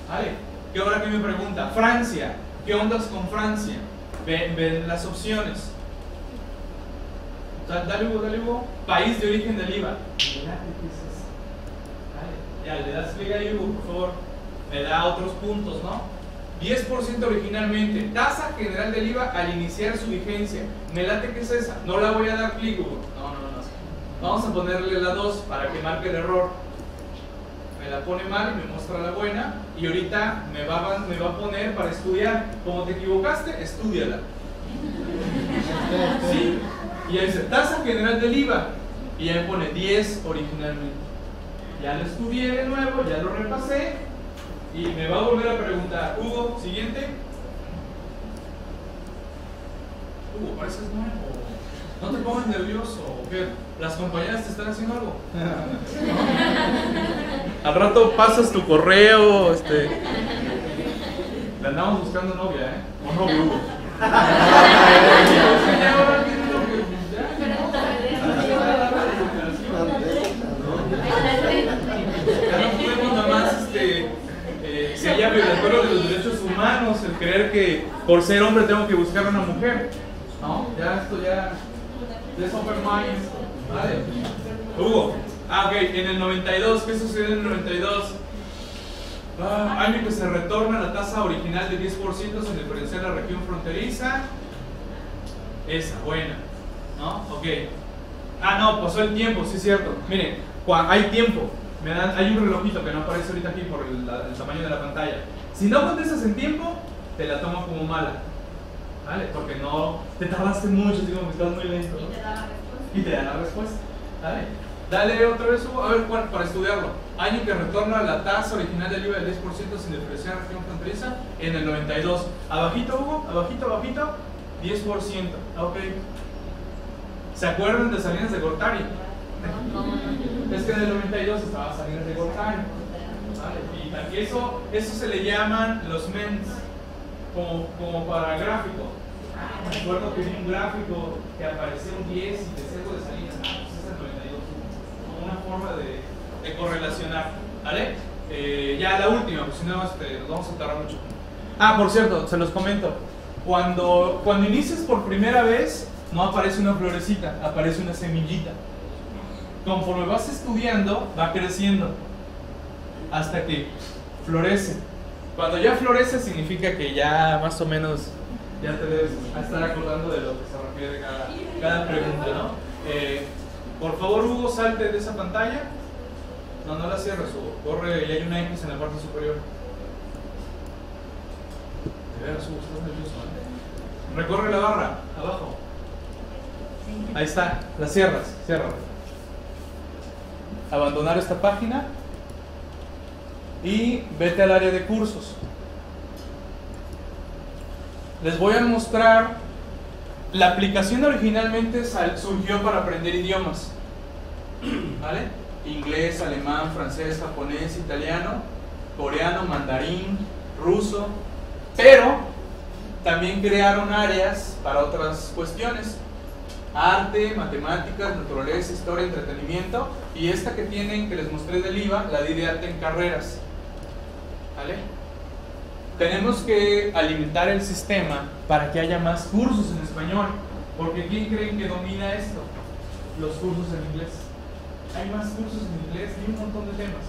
¿Vale? ¿Qué ahora que me pregunta? Francia. ¿Qué ondas con Francia? Ven, ven las opciones. Da- Dale Hugo, dale Hugo. País de origen del IVA. Ya, le das clic ahí Hugo, por favor. Me da otros puntos, ¿no? 10% originalmente. Tasa general del IVA al iniciar su vigencia. Me late que es esa. No la voy a dar clic, Hugo. No, no, no. Vamos a ponerle la 2 para que marque el error. Me la pone mal y me muestra la buena. Y ahorita me va, a- me va a poner para estudiar. Como te equivocaste, estudiala. Sí. Y ahí dice tasa general del IVA. Y ya me pone 10 originalmente. Ya lo estudié de nuevo, ya lo repasé. Y me va a volver a preguntar, Hugo, siguiente. Hugo, pareces nuevo. No te pongas nervioso. ¿o qué? ¿Las compañeras te están haciendo algo? Al rato pasas tu correo, este. Le andamos buscando novia, ¿eh? O novio, Hugo. Ya ahora tiene novio, ya. Ya no podemos nada más este, eh, si haya violatorio de los derechos humanos, el creer que por ser hombre tengo que buscar una mujer. No, ya esto ya. Let's open minds. Vale. Hugo. Ah, ok. En el 92, ¿qué sucedió en el 92? Ah, año que se retorna la tasa original de 10% sin diferenciar la región fronteriza. Esa, buena. ¿No? Ok. Ah, no, pasó el tiempo, sí es cierto. Miren, cua- hay tiempo. Me dan, hay un relojito que no aparece ahorita aquí por el, el tamaño de la pantalla. Si no contestas en tiempo, te la tomo como mala. ¿Vale? Porque no te tardaste mucho, que estás muy lento. Y ¿no? te da la respuesta. y te da la respuesta. Dale. Dale otra vez, Hugo. a ver cuál, para estudiarlo. Año que retorna la tasa original del IVA del 10% sin diferenciar región fronteriza en el 92. Abajito, Hugo, abajito, abajito, 10%. Ok. ¿Se acuerdan de Salinas de Gortari? Es que en el 92 estaba Salinas de Gortari. Vale. Y eso, eso se le llaman los MENS, como, como para gráfico. Me acuerdo que vi un gráfico que aparecía un 10 y decía algo de Salinas. Ah, pues es el 92. Como una forma de, de correlacionar. ¿Vale? Eh, ya la última, pues si no este, nos vamos a tardar mucho. Ah, por cierto, se los comento. Cuando, cuando inicias por primera vez, no aparece una florecita, aparece una semillita. Conforme vas estudiando, va creciendo hasta que florece. Cuando ya florece significa que ya más o menos ya te debes estar acordando de lo que se refiere cada, cada pregunta, ¿no? Eh, por favor, Hugo, salte de esa pantalla. No, no la cierres, Hugo. Corre y hay una X en la parte superior. De veras, Hugo, estás nervioso, ¿eh? Recorre la barra, abajo. Ahí está, la cierras, cierra. Abandonar esta página y vete al área de cursos. Les voy a mostrar, la aplicación originalmente surgió para aprender idiomas. Inglés, alemán, francés, japonés, italiano, coreano, mandarín, ruso, pero también crearon áreas para otras cuestiones. Arte, matemáticas, naturaleza, historia, entretenimiento. Y esta que tienen, que les mostré del IVA, la di de arte en carreras. ¿Vale? Tenemos que alimentar el sistema para que haya más cursos en español. Porque ¿quién creen que domina esto? Los cursos en inglés. Hay más cursos en inglés y un montón de temas.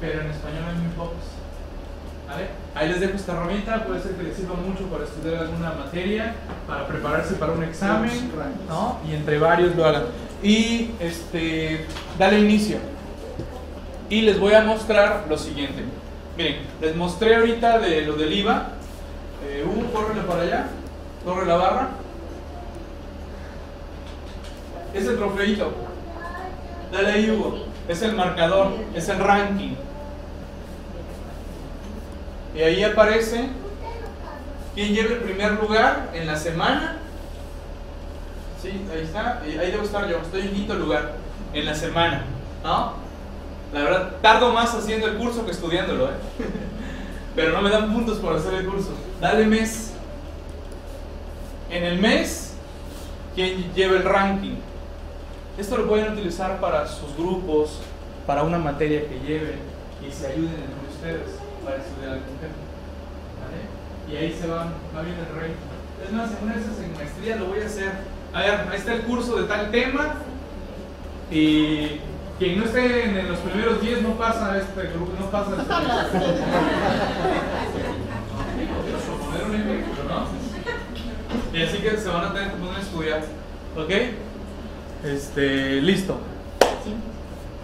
Pero en español hay muy pocos. ¿Vale? Ahí les dejo esta herramienta, puede ser que les sirva mucho para estudiar alguna materia, para prepararse para un examen, ¿no? Y entre varios lo hagan. Y este, dale inicio. Y les voy a mostrar lo siguiente. Miren, les mostré ahorita de lo del IVA. Eh, Hugo, córrele para allá. Corre la barra. Es el trofeito. Dale ahí, Hugo. Es el marcador, es el ranking. Y ahí aparece quién lleva el primer lugar en la semana. Sí, ahí está. Ahí debo estar yo. Estoy en quinto lugar en la semana. ¿No? La verdad, tardo más haciendo el curso que estudiándolo, ¿eh? Pero no me dan puntos por hacer el curso. Dale mes. En el mes, ¿quién lleva el ranking? Esto lo pueden utilizar para sus grupos, para una materia que lleven y se ayuden entre ustedes para estudiar algún tema. ¿Vale? Y ahí se van, va bien el rey. Es más, en una de esas en maestría lo voy a hacer. A ver, ahí está el curso de tal tema y quien no esté en los primeros 10 no pasa este grupo, no pasa este ¿no? Y así que se van a tener que poner a estudiar. ¿Ok? Este, listo.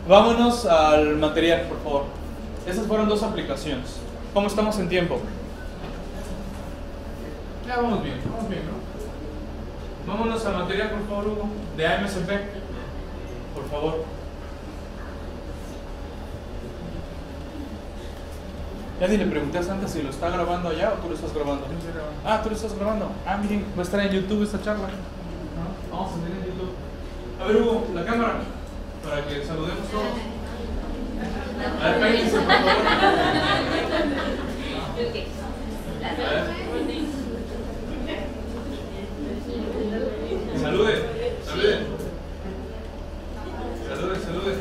Vámonos al material, por favor. Esas fueron dos aplicaciones. ¿Cómo estamos en tiempo? Ya vamos bien, vamos bien, ¿no? Vámonos al material, por favor, Hugo, de AMSP. Por favor. Ya ni le pregunté a Santa si lo está grabando allá o tú lo estás grabando. Ah, tú lo estás grabando. Ah, miren, va a estar en YouTube esta charla. ¿No? Vamos a tener en YouTube. A ver, Hugo, la cámara. Para que saludemos todos. A ver, péguense, por favor. A ver. Salude, salude. Salude, salude.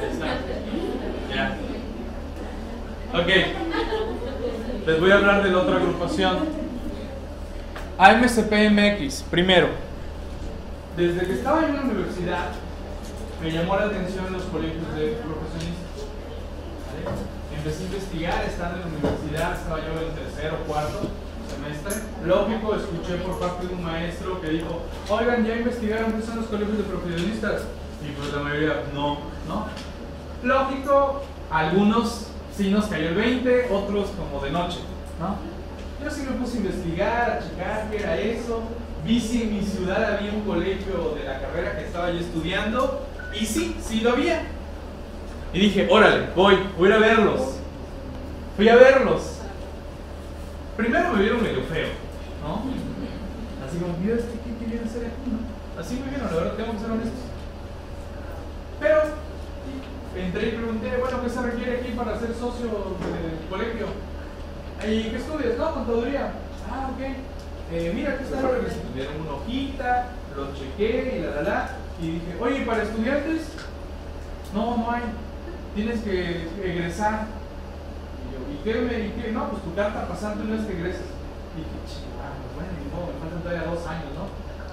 Ahí está. Ya. Ok. Les voy hablar de la otra agrupación. AMCPMX, primero. Desde que estaba en la universidad, me llamó la atención los colegios de profesionistas. Empecé a investigar, estando en la universidad, estaba yo en tercero o cuarto semestre. Lógico, escuché por parte de un maestro que dijo, oigan, ya investigaron qué son los colegios de profesionistas. Y pues la mayoría, no, ¿no? Lógico, algunos sí nos cayó el 20, otros como de noche, ¿no? Yo sí me puse a investigar, a checar qué era eso. Vi si en mi ciudad había un colegio de la carrera que estaba yo estudiando. Y sí, sí lo había. Y dije, órale, voy, voy a verlos. Fui a verlos. Primero me vieron medio feo, ¿no? Así como, mira, este, ¿qué, qué viene a hacer aquí? Así me vieron, la verdad, tengo que ser honestos. Pero entré y pregunté, bueno, ¿qué se requiere aquí para ser socio del colegio? ¿Y qué estudias? No, contaduría. Ah, ok. Eh, mira, aquí está lo que dieron una hojita, lo chequé y la, la, la. Y dije, oye, ¿para estudiantes? No, no hay. Tienes que egresar. Y yo, ¿y qué me y qué? No, pues tu carta pasante no es que egreses. Y dije, chingada, bueno, ni modo, me faltan todavía dos años, ¿no?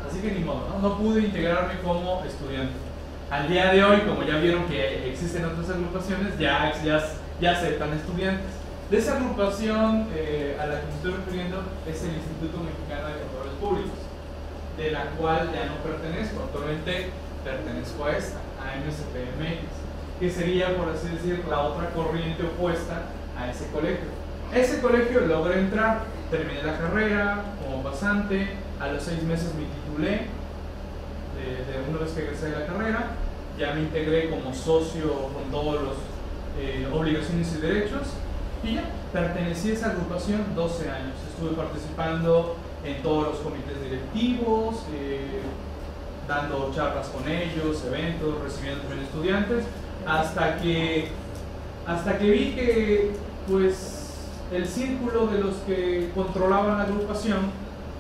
Así que ni modo, ¿no? No pude integrarme como estudiante. Al día de hoy, como ya vieron que existen otras agrupaciones, ya, ya, ya aceptan estudiantes. De esa agrupación eh, a la que me estoy refiriendo es el Instituto Mexicano de Contadores Públicos, de la cual ya no pertenezco, actualmente pertenezco a esta, a MSPMX, que sería, por así decir, la otra corriente opuesta a ese colegio. Ese colegio logré entrar, terminé la carrera como pasante, a los seis meses me titulé de, de una vez que egresé de la carrera, ya me integré como socio con todos los eh, obligaciones y derechos y ya, pertenecí a esa agrupación 12 años. Estuve participando en todos los comités directivos, eh, dando charlas con ellos, eventos, recibiendo también estudiantes, hasta que, hasta que vi que pues el círculo de los que controlaban la agrupación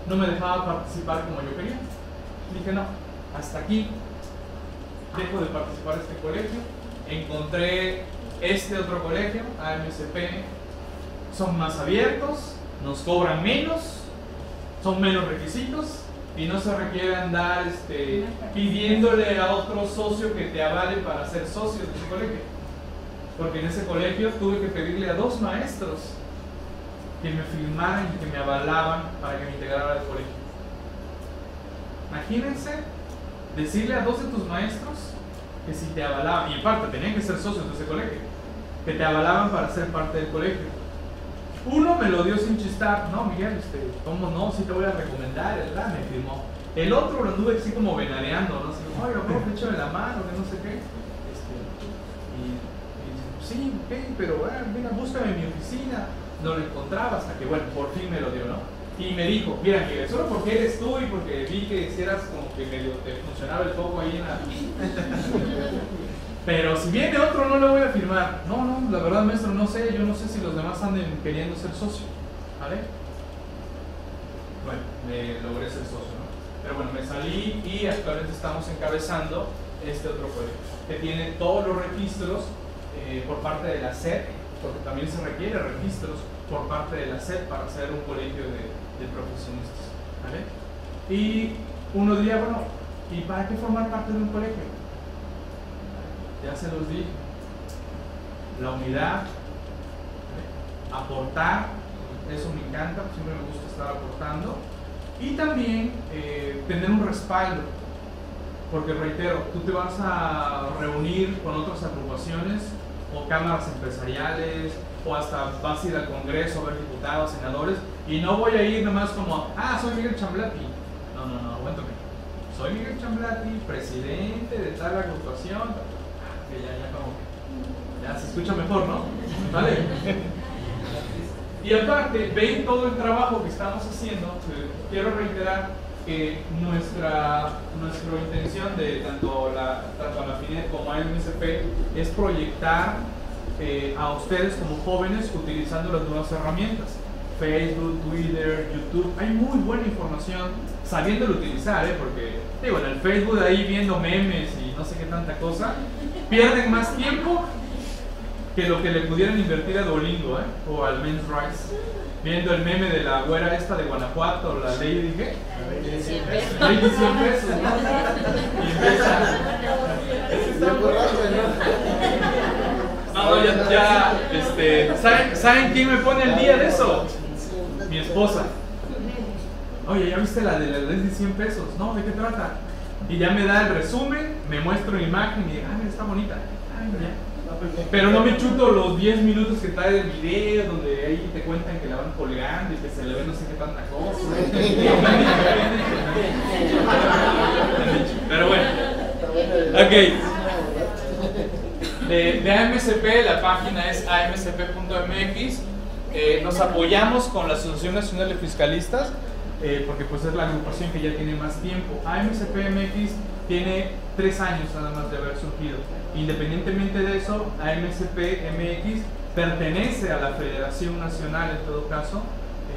no me dejaba participar como yo quería. Dije, no, hasta aquí dejo de participar en este colegio. Encontré este otro colegio, AMSP, son más abiertos, nos cobran menos, son menos requisitos y no se requiere andar este, pidiéndole a otro socio que te avale para ser socio de ese colegio. Porque en ese colegio tuve que pedirle a dos maestros que me firmaran y que me avalaban para que me integrara al colegio. Imagínense decirle a dos de tus maestros que si te avalaban, y en parte tenían que ser socios de ese colegio, que te avalaban para ser parte del colegio. Uno me lo dio sin chistar, no, Miguel, este, ¿cómo no? Sí te voy a recomendar, ¿verdad? Me firmó. El otro lo anduve así como venadeando, ¿no? Así como, oye, ¿cómo échame la mano? Que no sé qué. Este, y, y sí, ok, pero bueno, mira, búscame en mi oficina. No lo encontraba hasta que, bueno, por fin me lo dio, ¿no? Y me dijo, mira, Miguel, solo porque eres tú y porque vi que hicieras como que medio te funcionaba el foco ahí en la... Pero si viene otro no le voy a firmar. No, no, la verdad maestro, no sé, yo no sé si los demás anden queriendo ser socio. ¿Vale? Bueno, me logré ser socio, ¿no? Pero bueno, me salí y actualmente estamos encabezando este otro colegio, que tiene todos los registros eh, por parte de la SED, porque también se requiere registros por parte de la SED para ser un colegio de, de profesionistas. ¿Vale? Y uno diría, bueno, ¿y para qué formar parte de un colegio? Ya se los dije, la unidad, aportar, eso me encanta, siempre me gusta estar aportando, y también eh, tener un respaldo, porque reitero, tú te vas a reunir con otras agrupaciones o cámaras empresariales, o hasta vas a ir al Congreso a ver diputados, senadores, y no voy a ir nomás como, ah, soy Miguel Chamblati. No, no, no, aguántame. Soy Miguel Chamblati, presidente de tal agrupación, ya, ya como ya se escucha mejor, ¿no? ¿Vale? Y aparte, ven todo el trabajo que estamos haciendo. Quiero reiterar que nuestra, nuestra intención de tanto la, tanto la FINET como el MSP es proyectar eh, a ustedes como jóvenes utilizando las nuevas herramientas. Facebook, Twitter, YouTube, hay muy buena información sabiéndolo utilizar, ¿eh? porque digo, en el Facebook ahí viendo memes y no sé qué tanta cosa, pierden más tiempo que lo que le pudieran invertir a Duolingo ¿eh? o al Men's Rights. Viendo el meme de la güera esta de Guanajuato, la ley dije. Ley de 100 pesos. Ley de 100 pesos, ¿no? Y empieza. No, no, ya, ya, este, ¿saben, ¿saben quién me pone el día de eso? Esposa. Oye, ¿ya viste la de la de 100 pesos? No, ¿de qué trata? Y ya me da el resumen, me muestra una imagen y ah, está bonita. Pero no me chuto los 10 minutos que trae el video, donde ahí te cuentan que la van colgando y que se le ve no sé qué tanta cosa. Pero bueno. Ok. De, de AMSP, la página es amsp.mx. Eh, nos apoyamos con la Asociación Nacional de Fiscalistas eh, porque pues es la agrupación que ya tiene más tiempo. AMSP-MX tiene tres años nada más de haber surgido. Independientemente de eso, AMSP-MX pertenece a la Federación Nacional en todo caso,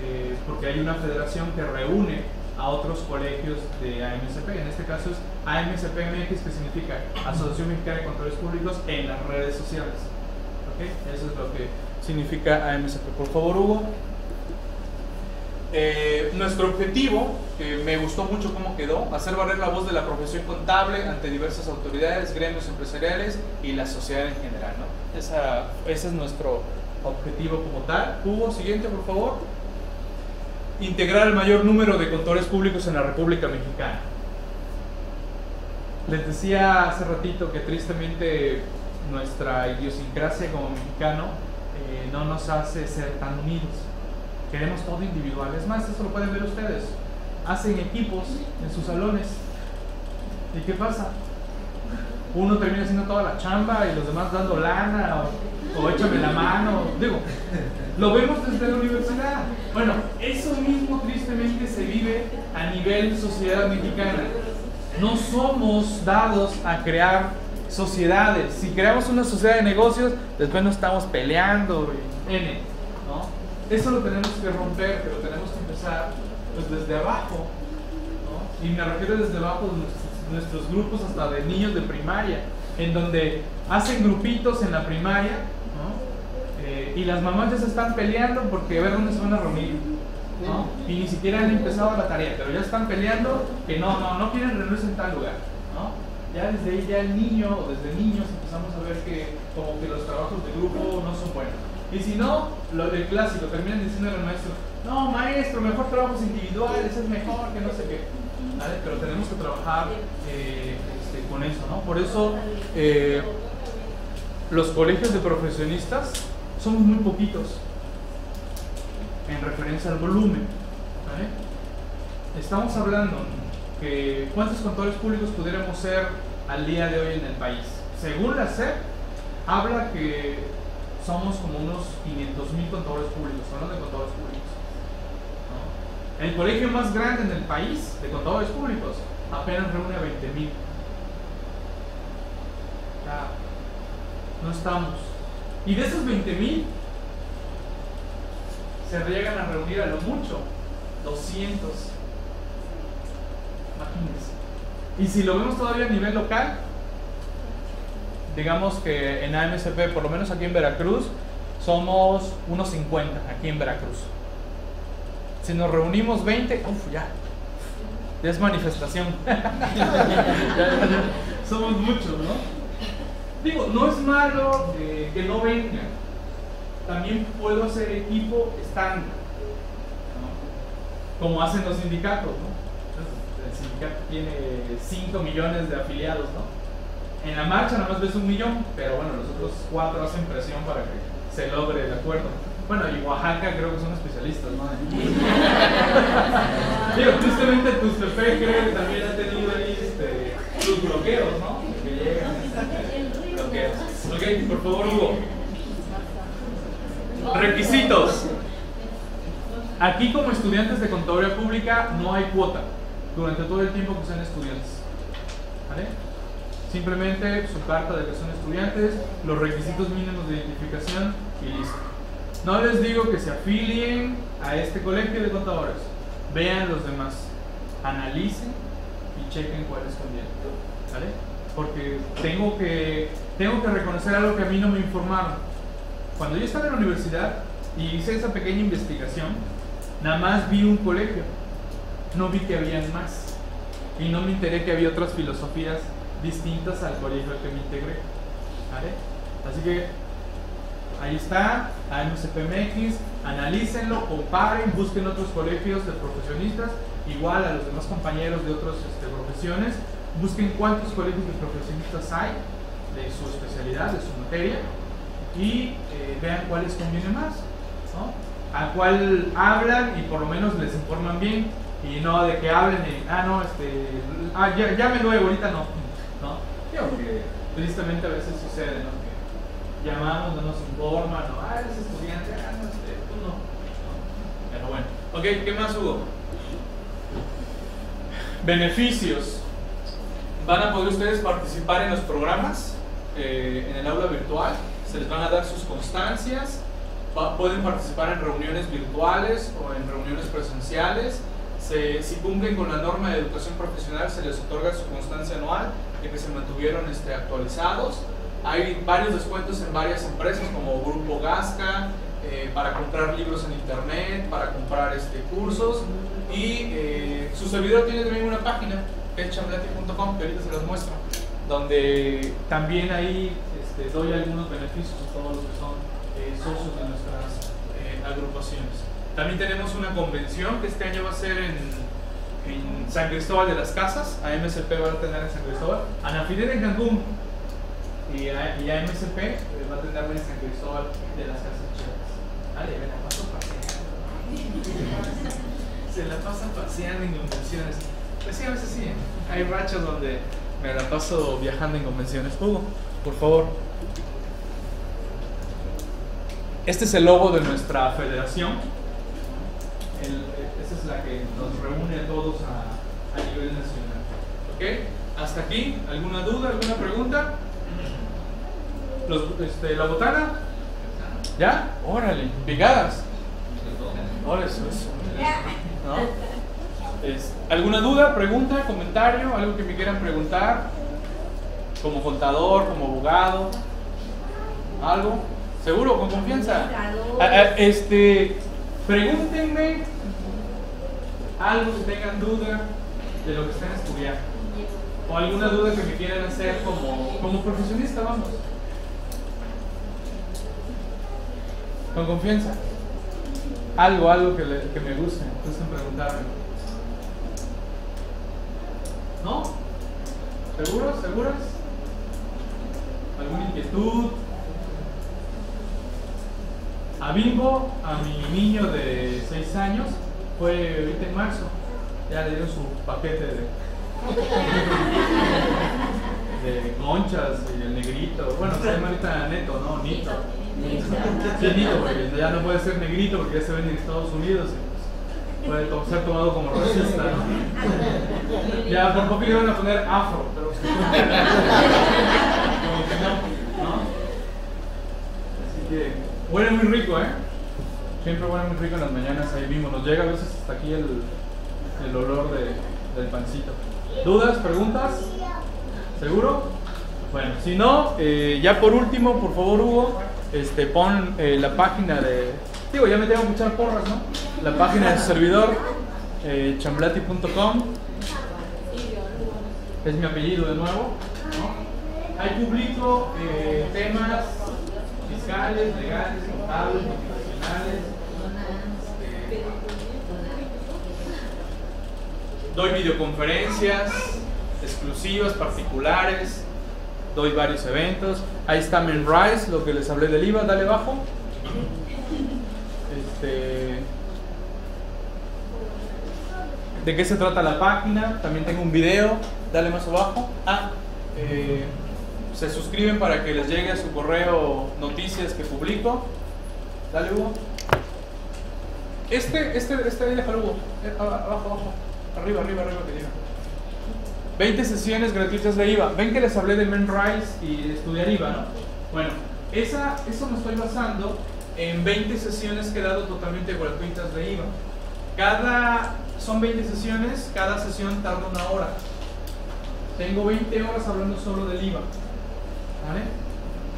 eh, porque hay una federación que reúne a otros colegios de AMSP. En este caso es AMSP-MX, que significa Asociación Mexicana de Controles Públicos en las redes sociales. ¿Okay? Eso es lo que significa AMSP. Por favor, Hugo. Eh, nuestro objetivo, que me gustó mucho cómo quedó, hacer valer la voz de la profesión contable ante diversas autoridades, gremios empresariales y la sociedad en general. ¿no? Esa, ese es nuestro objetivo como tal. Hugo, siguiente, por favor. Integrar el mayor número de contadores públicos en la República Mexicana. Les decía hace ratito que tristemente nuestra idiosincrasia como mexicano eh, no nos hace ser tan unidos Queremos todo individual. Es más, esto lo pueden ver ustedes. Hacen equipos en sus salones. ¿Y qué pasa? Uno termina haciendo toda la chamba y los demás dando lana o, o échame la mano. Digo, lo vemos desde la universidad. Bueno, eso mismo tristemente se vive a nivel sociedad mexicana. No somos dados a crear sociedades. Si creamos una sociedad de negocios, después nos estamos peleando. N, ¿no? Eso lo tenemos que romper, pero tenemos que empezar pues, desde abajo. ¿no? Y me refiero desde abajo de nuestros, nuestros grupos hasta de niños de primaria, en donde hacen grupitos en la primaria ¿no? Eh, y las mamás ya se están peleando porque a ver dónde se van a reunir. ¿no? Y ni siquiera han empezado la tarea, pero ya están peleando que no, no, no quieren reunirse en tal lugar. ¿no? Ya desde ahí, ya el niño o desde niños empezamos a ver que como que los trabajos de grupo no son buenos. Y si no, lo clásico, terminan diciendo al maestro, no maestro, mejor trabajos individuales, es mejor que no sé qué. Pero tenemos que trabajar eh, este, con eso, ¿no? Por eso eh, los colegios de profesionistas somos muy poquitos en referencia al volumen. Estamos hablando que cuántos contadores públicos pudiéramos ser al día de hoy en el país. Según la SEP, habla que somos como unos 500 mil contadores públicos, hablando de contadores públicos. El colegio más grande en el país de contadores públicos apenas reúne a 20 mil. no estamos. Y de esos 20 mil, se llegan a reunir a lo mucho 200. Imagínense. Y si lo vemos todavía a nivel local, digamos que en AMSP, por lo menos aquí en Veracruz, somos unos 50 aquí en Veracruz. Si nos reunimos 20, uff, ya. Ya es manifestación. Somos muchos, ¿no? Digo, no es malo eh, que no vengan. También puedo hacer equipo estándar. ¿no? Como hacen los sindicatos, ¿no? Sindicato tiene 5 millones de afiliados, ¿no? En la marcha nada más ves un millón, pero bueno, los otros cuatro hacen presión para que se logre el acuerdo. Bueno, y Oaxaca creo que son especialistas, ¿no? Digo, tristemente Tustepec creo que también ha tenido ahí este, sus bloqueos, ¿no? Que llegan. Bloqueos. Ok, por favor, Hugo. Requisitos. Aquí como estudiantes de contaduría pública no hay cuota durante todo el tiempo que sean estudiantes. ¿Vale? Simplemente su carta de que son estudiantes, los requisitos mínimos de identificación y listo. No les digo que se afilien a este colegio de contadores. Vean los demás, analicen y chequen cuál es conviene. ¿Vale? Porque tengo que, tengo que reconocer algo que a mí no me informaron. Cuando yo estaba en la universidad y hice esa pequeña investigación, nada más vi un colegio, no vi que habían más. Y no me enteré que había otras filosofías distintas al colegio al que me integré. ¿Vale? Así que ahí está, AMCPMX, analícenlo, comparen, busquen otros colegios de profesionistas, igual a los demás compañeros de otras este, profesiones, busquen cuántos colegios de profesionistas hay de su especialidad, de su materia, y eh, vean cuál les conviene más, ¿no? a cuál hablan y por lo menos les informan bien, y no de que hablen y, ah, no, este, ah, ya, llame luego, ahorita no, ¿no? Digo tristemente a veces sucede, ¿no? Que llamamos, no nos informan, no, ah, eres estudiante, ah, no, este, tú no. Pero bueno, ok, ¿qué más hubo? Beneficios. Van a poder ustedes participar en los programas, eh, en el aula virtual, se les van a dar sus constancias, pueden participar en reuniones virtuales o en reuniones presenciales, si cumplen con la norma de educación profesional se les otorga su constancia anual de que se mantuvieron este, actualizados. Hay varios descuentos en varias empresas como Grupo Gasca, eh, para comprar libros en internet, para comprar este, cursos y eh, su servidor tiene también una página, chamblati.com, que ahorita se los muestro, donde también ahí este, doy algunos beneficios a todos los que son eh, socios de nuestras agrupaciones. También tenemos una convención que este año va a ser en, San Cristóbal de las Casas. AMSP va a tener en San Cristóbal. Anafidel en Cancún. Y, a, y AMSP va a tener en San Cristóbal de las Casas Chivas. Vale, me la paso paseando. Se la pasa paseando en convenciones. Pues sí, a veces sí. ¿eh? Hay rachas donde Me la paso viajando en convenciones. Hugo, por favor. Este es el logo de nuestra federación. El- esta es la que nos reúne a todos a, a nivel nacional. ¿Ok? Hasta aquí. ¿Alguna duda? ¿Alguna pregunta? Los, este, ¿La botana? ¿Ya? Órale, picadas. Órale, eso, eso. ¿No? Es- ¿Alguna duda, pregunta, comentario? ¿Algo que me quieran preguntar? Como contador, como abogado. ¿Algo? ¿Seguro? ¿Con confianza? Ah, ah, Este, pregúntenme algo que tengan duda de lo que estén estudiando. O alguna duda que me quieran hacer como, como profesionista, vamos. Con confianza. Algo, algo que, le- que me guste, gusten preguntarme. ¿No? ¿Seguros? ¿Seguras? ¿Alguna inquietud? A Bimbo, a mi niño de 6 años, fue ahorita en marzo. Ya le dieron su paquete de, conchas y el negrito. Bueno, se llama ahorita neto, ¿no? Nito. Sí, Nito, porque ya no puede ser negrito porque ya se vende en Estados Unidos y pues puede ser tomado como racista, ¿no? Ya por poco le iban a poner afro, pero como que no, ¿no? Así que huele muy rico, ¿eh? Siempre huele muy rico en las mañanas ahí mismo. Nos llega a veces hasta aquí el, olor de- del pancito. ¿Dudas? ¿Preguntas? ¿Seguro? Bueno, si no, eh, ya por último, por favor, Hugo, este, pon eh, la página de. Digo, ya me tengo que echar porras, ¿no? La página de su servidor, eh, chamblati.com. Es mi apellido de nuevo. ¿no? Ahí publico eh, temas fiscales, legales, contables, profesionales. Doy videoconferencias exclusivas, particulares. Doy varios eventos. Ahí está Menrise, lo que les hablé del IVA, dale abajo. Este, ¿De qué se trata la página? También tengo un video, dale más abajo. Ah, eh, se suscriben para que les llegue a su correo noticias que publico. Dale Hugo. Este, este, este déjalo Hugo. Eh, Abajo, abajo. Arriba, arriba, arriba que diga. 20 sesiones gratuitas de IVA. Ven que les hablé de Menrise y de estudiar IVA, ¿no? Bueno, esa, eso me estoy basando en 20 sesiones que he dado totalmente gratuitas de IVA. Cada, son 20 sesiones, cada sesión tarda una hora. Tengo 20 horas hablando solo del IVA. ¿Vale?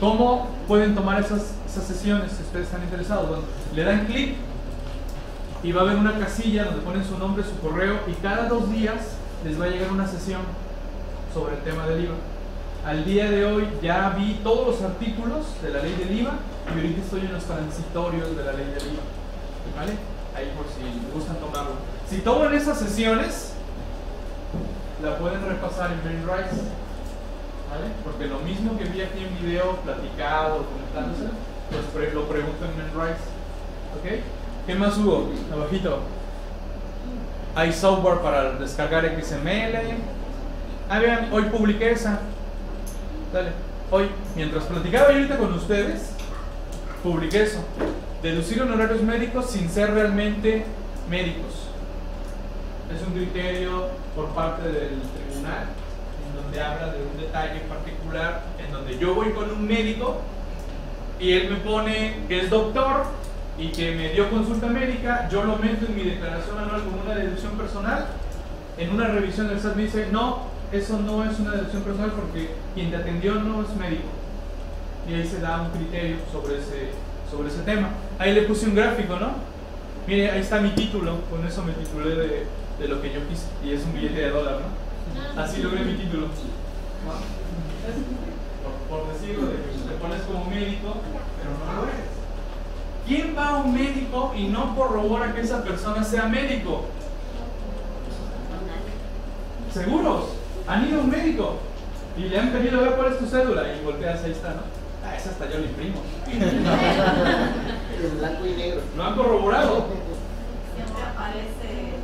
¿Cómo pueden tomar esas, esas sesiones si ustedes están interesados? Bueno, le dan clic y va a haber una casilla donde ponen su nombre, su correo y cada dos días les va a llegar una sesión sobre el tema del IVA. Al día de hoy ya vi todos los artículos de la ley del IVA y ahorita estoy en los transitorios de la ley del IVA. ¿Vale? Ahí por si gustan tomarlo. Si toman esas sesiones, la pueden repasar en Brainrise. Porque lo mismo que vi aquí en video, platicado, comentándose, pues pre- lo pregunto en Brainrise. ¿Ok? ¿Qué más hubo? Abajito. Hay software para descargar XML. Ah, vean, hoy publiqué esa. Dale. Hoy, mientras platicaba ahorita con ustedes, publiqué eso. Deducir honorarios médicos sin ser realmente médicos. Es un criterio por parte del tribunal donde habla de un detalle particular en donde yo voy con un médico y él me pone que es doctor y que me dio consulta médica, yo lo meto en mi declaración anual como una deducción personal. En una revisión del SAT me dice, no, eso no es una deducción personal porque quien te atendió no es médico. Y ahí se da un criterio sobre ese, sobre ese tema. Ahí le puse un gráfico, ¿no? Mire, ahí está mi título, con eso me titulé de, de lo que yo quise. Y es un billete de dólar, ¿no? Así logré mi título. Por, por decirlo, de que te pones como médico, pero no lo eres. ¿Quién va a un médico y no corrobora que esa persona sea médico? ¿Seguros? ¿Han ido a un médico? Y le han pedido ver cuál es tu cédula y volteas, ahí está, ¿no? Ah, esa hasta yo le imprimo. Blanco y negro. ¿Lo han corroborado? Siempre aparece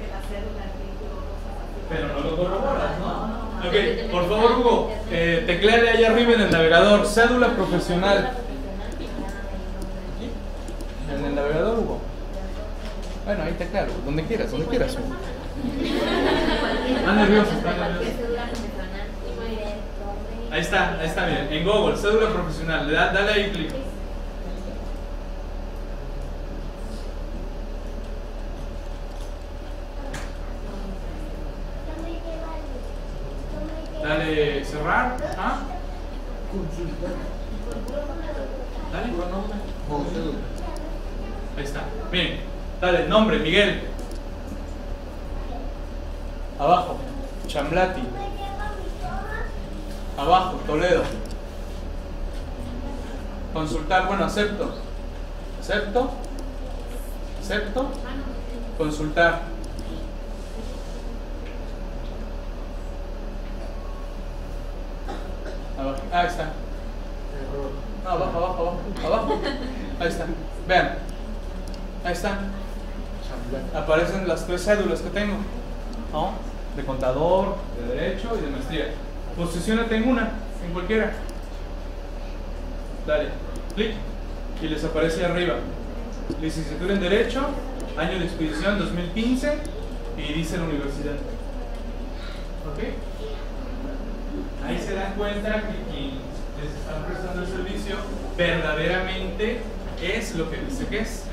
que la cédula, el título, cosas así. Pero no lo corroboras, ¿no? Ok, por favor, Hugo, eh, tecleale ahí arriba en el navegador, cédula profesional. En el navegador, Hugo. Bueno, ahí teclealo, donde quieras, donde quieras. Hugo. Está nervioso, está nervioso. Ahí está, ahí está bien. En Google, cédula profesional. Le da- dale ahí clic. Dale cerrar. ¿Ah? Dale. Ahí está. Bien. Dale, nombre, Miguel. Abajo. Chamblati. Abajo, Toledo. Consultar, bueno, acepto. Acepto. Acepto. Consultar. Ah, ahí está. No, abajo, abajo, abajo. Abajo. Ahí está. Vean. Ahí está. Aparecen las tres cédulas que tengo. ¿No? De contador, de derecho y de maestría. Posiciónate en una, en cualquiera. Dale, clic y les aparece arriba. Licenciatura en Derecho, año de expedición 2015 y dice la universidad. ¿Ok? Ahí se dan cuenta que quien les está prestando el servicio verdaderamente es lo que dice que es.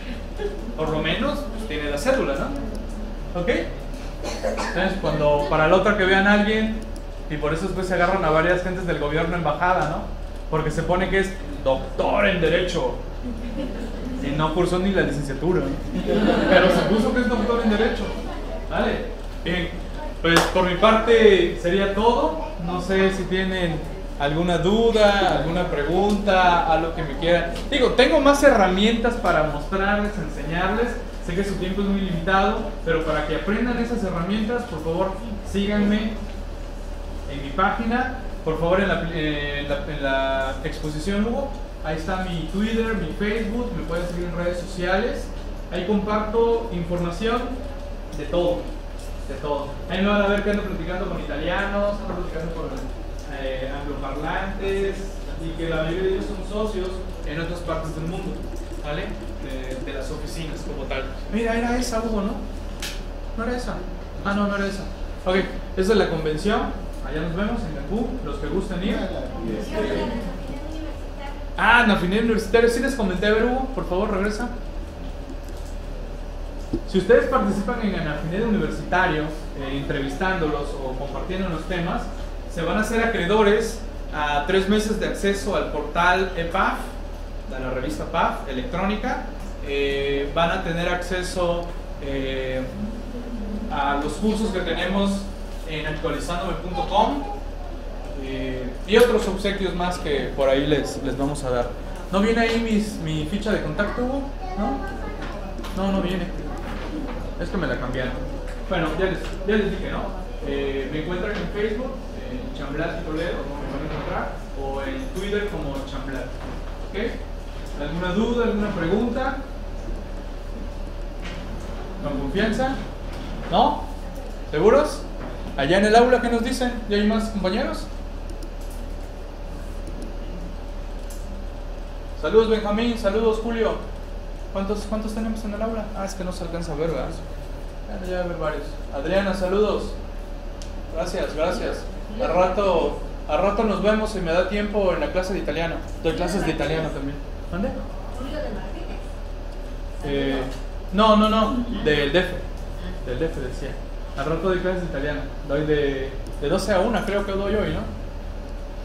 Por lo menos pues, tiene la cédula, ¿no? ¿Ok? Entonces, cuando para la otra que vean a alguien, y por eso después se agarran a varias gentes del gobierno embajada, ¿no? Porque se pone que es doctor en Derecho. Y no cursó ni la licenciatura. Pero se puso que es doctor en Derecho. Vale. Bien. Pues por mi parte sería todo. No sé si tienen alguna duda, alguna pregunta, algo que me quieran. Digo, tengo más herramientas para mostrarles, enseñarles. Sé que su tiempo es muy limitado, pero para que aprendan esas herramientas, por favor, síganme en mi página. Por favor, en la, eh, en la- en la exposición, Hugo, ahí está mi Twitter, mi Facebook, me pueden seguir en redes sociales. Ahí comparto información de todo, de todo. Ahí me van a ver que ando platicando con italianos, ando platicando con eh, angloparlantes y que la mayoría de ellos son socios en otras partes del mundo, ¿vale? De, de las oficinas como tal. Mira, era esa, Hugo, ¿no? No era esa. Ah, no, no era esa. Ok, esa es la convención. Allá nos vemos en Cancún, los que gusten ir. Este, Ah, Nafinel Universitario, sí les comenté, a ver Hugo, por favor, regresa. Si ustedes participan en Anafined Universitario, eh, entrevistándolos o compartiendo los temas, se van a hacer acreedores a tres meses de acceso al portal EPAF, de la revista PAF electrónica. Eh, van a tener acceso eh, a los cursos que tenemos en actualizandome.com eh, y otros obsequios más que por ahí les, les vamos a dar. ¿No viene ahí mis- mi ficha de contacto, Hugo? ¿No? No, no viene. Es que me la cambiaron. Bueno, ya les, ya les dije, ¿no? Eh, me encuentran en Facebook, en Chamblat y Toledo, me van a encontrar, o en Twitter como Chamblat. ¿Ok? ¿Alguna duda, alguna pregunta? ¿Con confianza? ¿No? ¿Seguros? Allá en el aula, ¿qué nos dicen? ¿Ya hay más compañeros? Saludos Benjamín, saludos Julio. ¿Cuántos, ¿Cuántos tenemos en el aula? Ah, es que no se alcanza a ver, ¿verdad? Bueno, ya va a haber varios. Adriana, saludos. Gracias, gracias. A rato, a rato nos vemos si me da tiempo en la clase de italiano. Doy clases de italiano también. ¿Dónde? Julio de Martínez. Eh, no, no, no, del DF. Del DF decía. Al rato doy clases de italiano. Doy de, de 12 a 1, creo que doy hoy, ¿no?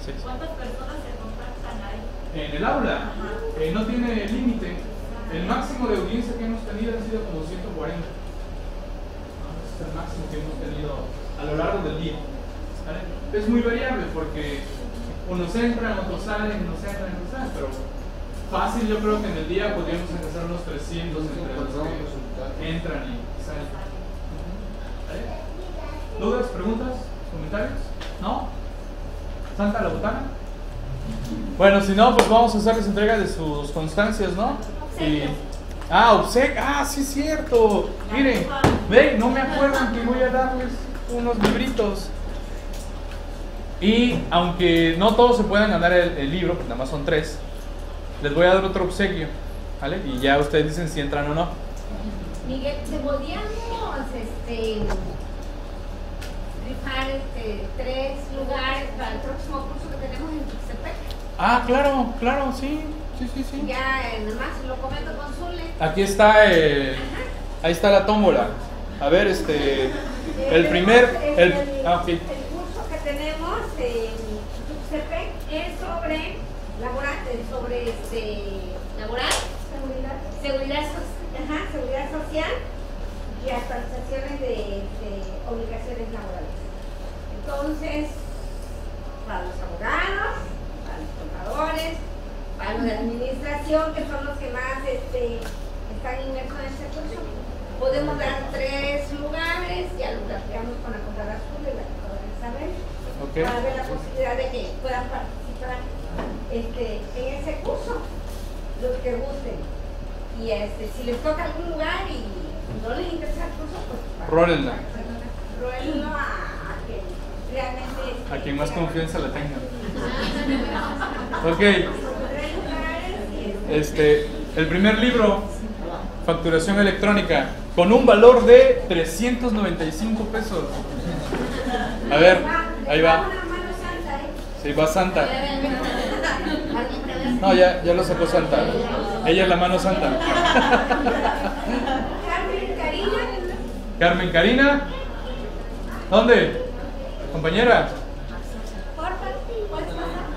Sí. ¿Cuántas personas se contactan ahí? En el aula eh, no tiene límite. El máximo de audiencia que hemos tenido ha sido como 140. ¿no? Ese es el máximo que hemos tenido a lo largo del día. ¿vale? Es muy variable porque unos entran, otros salen, unos entran, otros salen, pero fácil yo creo que en el día podríamos alcanzar unos 300 entre los que entran y salen. ¿Vale? ¿Dudas, preguntas, comentarios? ¿No? ¿Santa la botana? Bueno, si no, pues vamos a hacerles entrega de sus constancias, ¿no? Ah, obsec, ah, sí es cierto. Miren, ven, no me acuerdan que voy a darles unos libritos. Y aunque no todos se puedan ganar el, el libro, pues nada más son tres, les voy a dar otro obsequio, ¿vale? Y ya ustedes dicen si entran o no. Miguel, ¿te podíamos este, rifar este, tres lugares para el próximo curso que tenemos en Tuxtepec? Ah, claro, claro, sí, sí, sí, sí. Ya, eh, nomás lo comento con Zule. Aquí está, el- ahí está la tómbola. A ver, este, el primer, el, ah, el curso que tenemos en Tuxtepec es sobre laboral, eh, sobre este, laboral, seguridad, seguridad, so- ajá, seguridad social y actualizaciones de, de obligaciones laborales. Entonces, para los abogados, para los contadores, para los de administración, que son los que más este, están inmersos en este curso, podemos dar tres lugares, ya lo platicamos con la contadora azul y la contadora Isabel, Ok. para ver la posibilidad de que puedan participar este, en ese curso, los que gusten. Y este, si les toca algún lugar y no les interesa el curso, pues Rólenla. Rólenlo a, a que realmente... este, A quien más tenga- confianza le tengan. Ok, este, el primer libro, facturación electrónica, con un valor de 395 pesos. A ver, ahí va. Sí, va Santa. No, ya, ya lo sacó Santa. Ella es la mano santa. Carmen, Karina, Carmen Karina. ¿Dónde? Compañera.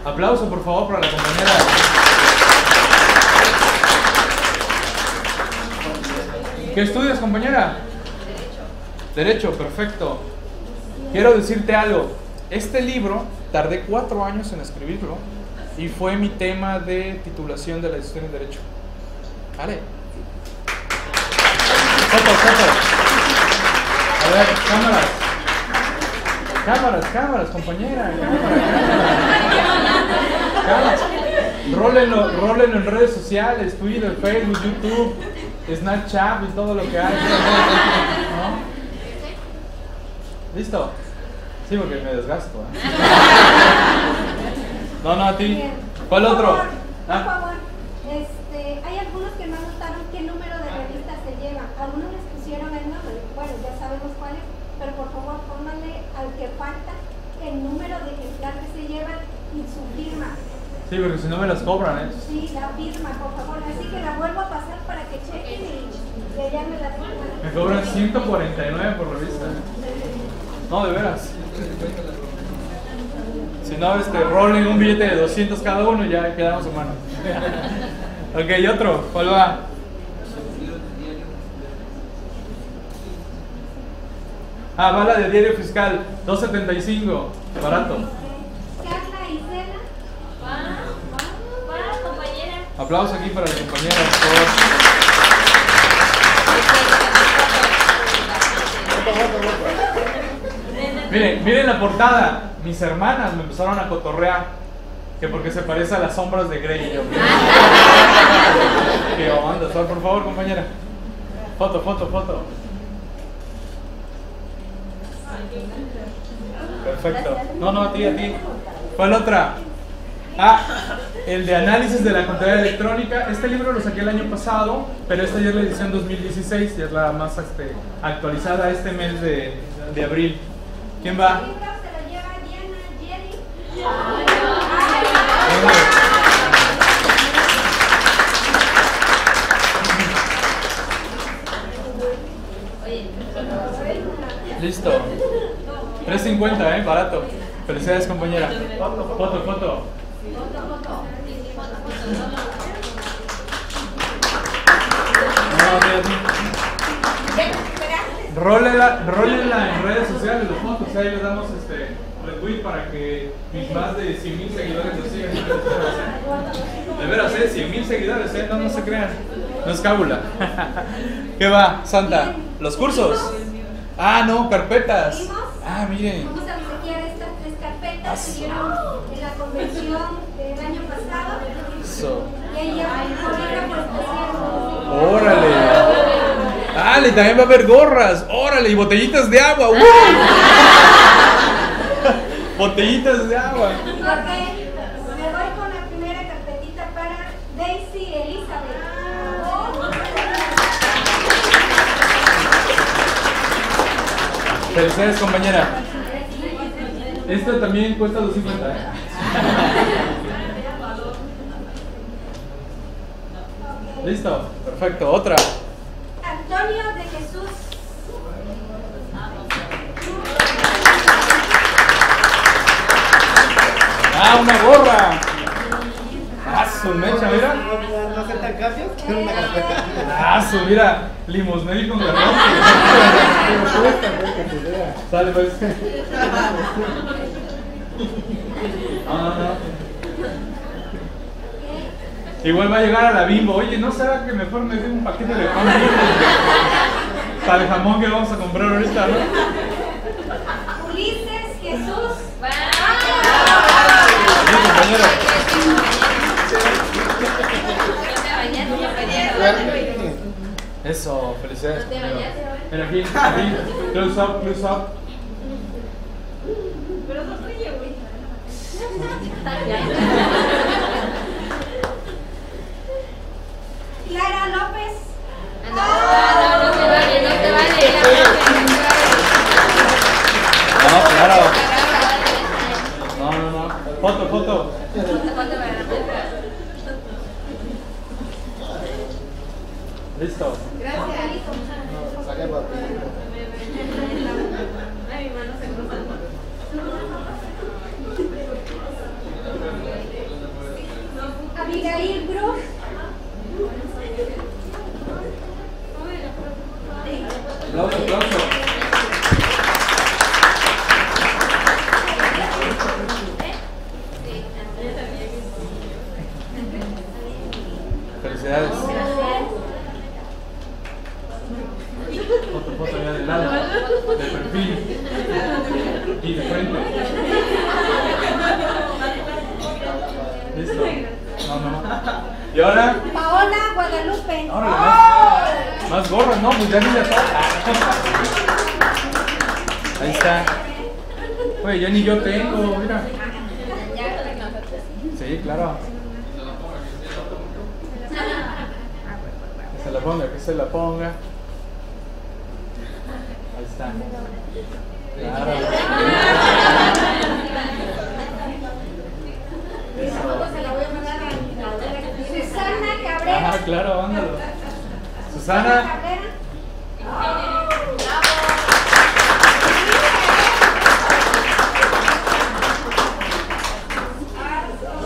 Aplauso por favor para la compañera. ¿Qué estudias, compañera? Derecho. Derecho, perfecto. Quiero decirte algo. Este libro tardé cuatro años en escribirlo y fue mi tema de titulación de la decisión en Derecho. ¿Vale? Foto, foto. A ver, cámaras. Cámaras, cámaras, compañera. cámaras. Cámaras. Rólenlo, rólenlo en redes sociales, Twitter, Facebook, YouTube, Snapchat y todo lo que hay. ¿No? ¿Listo? Sí, porque me desgasto. ¿eh? No, no, a ti. ¿Cuál Por otro? favor, Por Ah, favor, este, hay algunos que no anotaron qué número de revista se lleva. Algunos les pusieron el nombre, bueno, ya sabemos cuál es, pero por favor pónganle al que falta el número de ejemplar que se lleva y su firma. Sí, porque si no me las cobran, ¿eh? Sí, la firma, por favor. Así que la vuelvo a pasar para que chequen y que ya me la firma. Me cobran 149 por revista. No, de veras. Si no, este, rolen un billete de 200 cada uno y ya quedamos en mano. ok, y otro, ¿cuál va? Ah, va la de diario fiscal, 275, barato. Carla y Cela, compañera. Aplausos aquí para la compañera. Miren, miren la portada. Mis hermanas me empezaron a cotorrear. Que porque se parece a las sombras de Grey. Yo, ¿Qué onda? Por favor, compañera. Foto, foto, foto. Perfecto. No, no, a ti, a ti. ¿Cuál otra? Ah, el de análisis de la contabilidad electrónica. Este libro lo saqué el año pasado, pero esta ya es la edición 2016, ya es la más este, actualizada este mes de, de abril. ¿Quién va? Listo. 350, ¿eh? Barato. Felicidades, compañera. Foto, foto. Rólenla, rólenla en redes sociales, los fotos, ahí les damos este retweet para que mis más de 100 mil seguidores nos sigan. sociales. De veras, eh, 100 mil seguidores, eh, no, no se crean. No es cábula. ¿Qué va, Santa? ¿Los cursos? Ah, no, carpetas. Ah, miren. Que dieron en la convención del año pasado. Eso. Y ella por especial. Órale. Dale, también va a haber gorras. Órale, y botellitas de agua. ¡Uy! Botellitas de agua. Ok, me voy con la primera carpetita para Daisy Elizabeth. Felicidades, compañera. Esta también cuesta 250. ¿eh? Listo, perfecto. Otra. Antonio de Jesús. Ah, una gorra. Ah, su mecha, mira. ¿No cambios? Quiero una carpeta. Ah, su, mira. Limosneri con garrón. Sale, pues. No, no, no. Igual va a llegar a la bimbo. Oye, ¿no será que mejor me den un paquete de pan bimbo? Para el jamón que vamos a comprar ahorita, ¿no? Ulises Jesús. Sí, compañero. Eso, felicidades. compañero. Mira aquí, aquí. Close up, close up. Pero no soy yo, güey. Clara López. No, claro. No, no, no. Foto, foto. Listo. Saca el papel. Ay, mi mano se cruza. Abigail Bruch. Aplauso, aplauso. Felicidades. Foto, foto ya de lado. De perfil. Y de frente. Listo. No, no. Y ahora, Paola Guadalupe. ahora más, más gorras, ¿no? Pues ya ni ya está. Ahí está. Oye, ya ni yo tengo, mira. Sí, claro. Que se la ponga, que se la ponga. Ahí está. Claro. Ajá, claro, ándalo. Susana, Cabrera.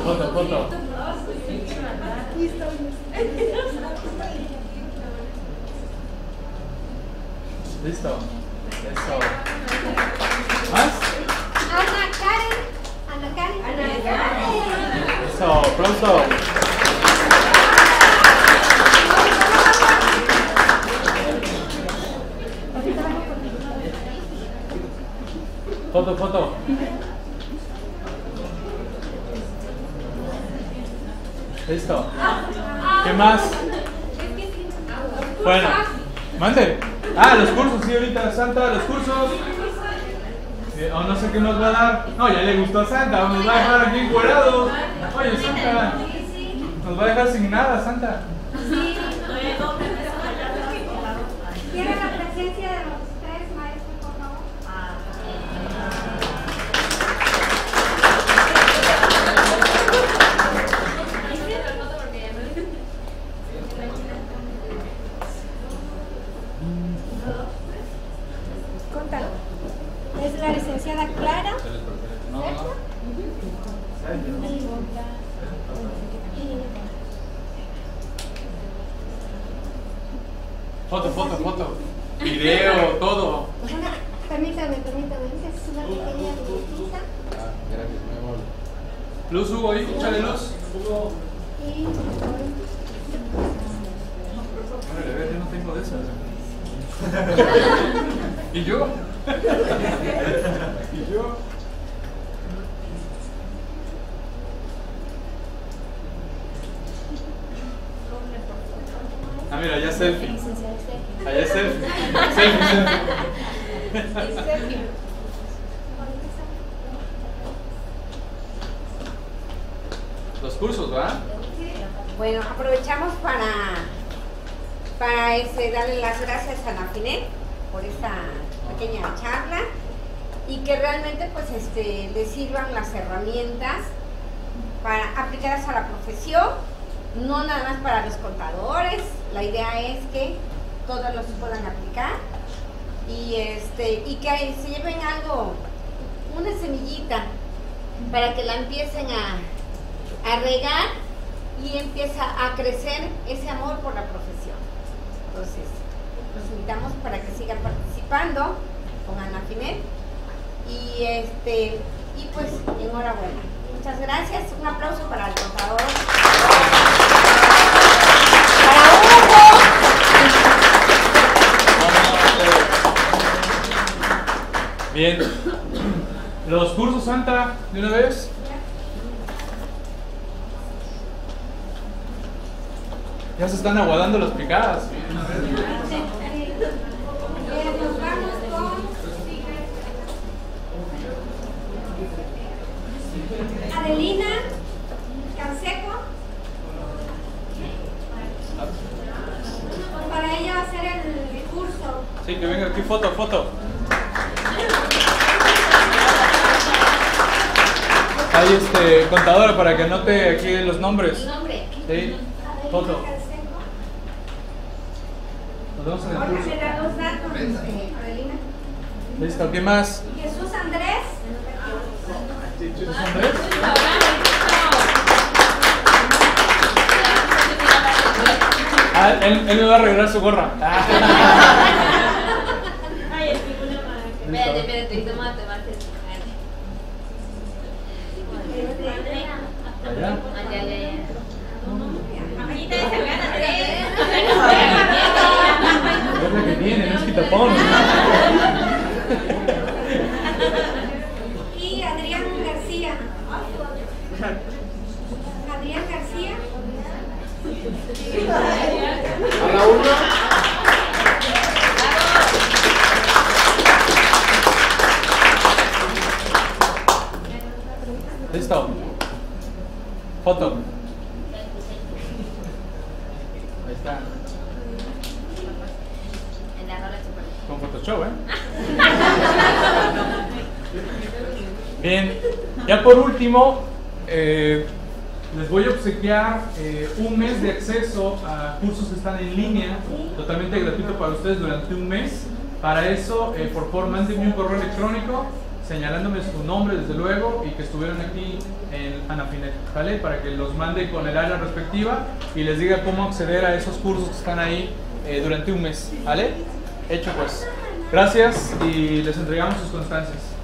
foto, foto. Listo. Eso. ¿Más? Ana Karen. Ana Karen. Ana Karen. Eso, pronto. Foto, foto. Listo. ¿Qué más? Bueno, mande. Ah, los cursos, sí, ahorita Santa, los cursos. O no sé qué nos va a dar. No, ya le gustó a Santa, nos va a dejar aquí encuerados. Oye, Santa, nos va a dejar sin nada, Santa. Ese amor por la profesión. Entonces, los invitamos para que sigan participando con Ana Finet y este y pues enhorabuena. Muchas gracias. Un aplauso para el contador. Bien. Los cursos Santa, de una vez. Ya se están aguadando las picadas. Adelina Canseco. Para ella va a ser el curso. Sí, que venga aquí foto, foto. Ahí este contadora para que anote aquí los nombres. Nombre. Sí, Adelina foto. Me da los datos. Listo, ¿quién más? Jesús Andrés. ¿Es Andrés? Ah, él, él me va a regalar su gorra. Ah. Ay, es una madre. Espérate, espérate, tómate, mate. Allá. Ah, ya, ya, ya. Ahí te sacan Andrés. Es la que tiene, no es quitapón. Y Adrián García. Adrián García. A la una. Listo. Foto. Ahí está. En la rola super. Con Photoshop, ¿eh? Bien, ya por último, eh, les voy a obsequiar eh, un mes de acceso a cursos que están en línea, totalmente gratuito para ustedes durante un mes. Para eso, eh, por favor, mándenme un correo electrónico señalándome su nombre, desde luego, y que estuvieron aquí en Anafinet, ¿vale? Para que los mande con el área respectiva y les diga cómo acceder a esos cursos que están ahí durante un mes, ¿vale? Hecho pues. Gracias y les entregamos sus constancias.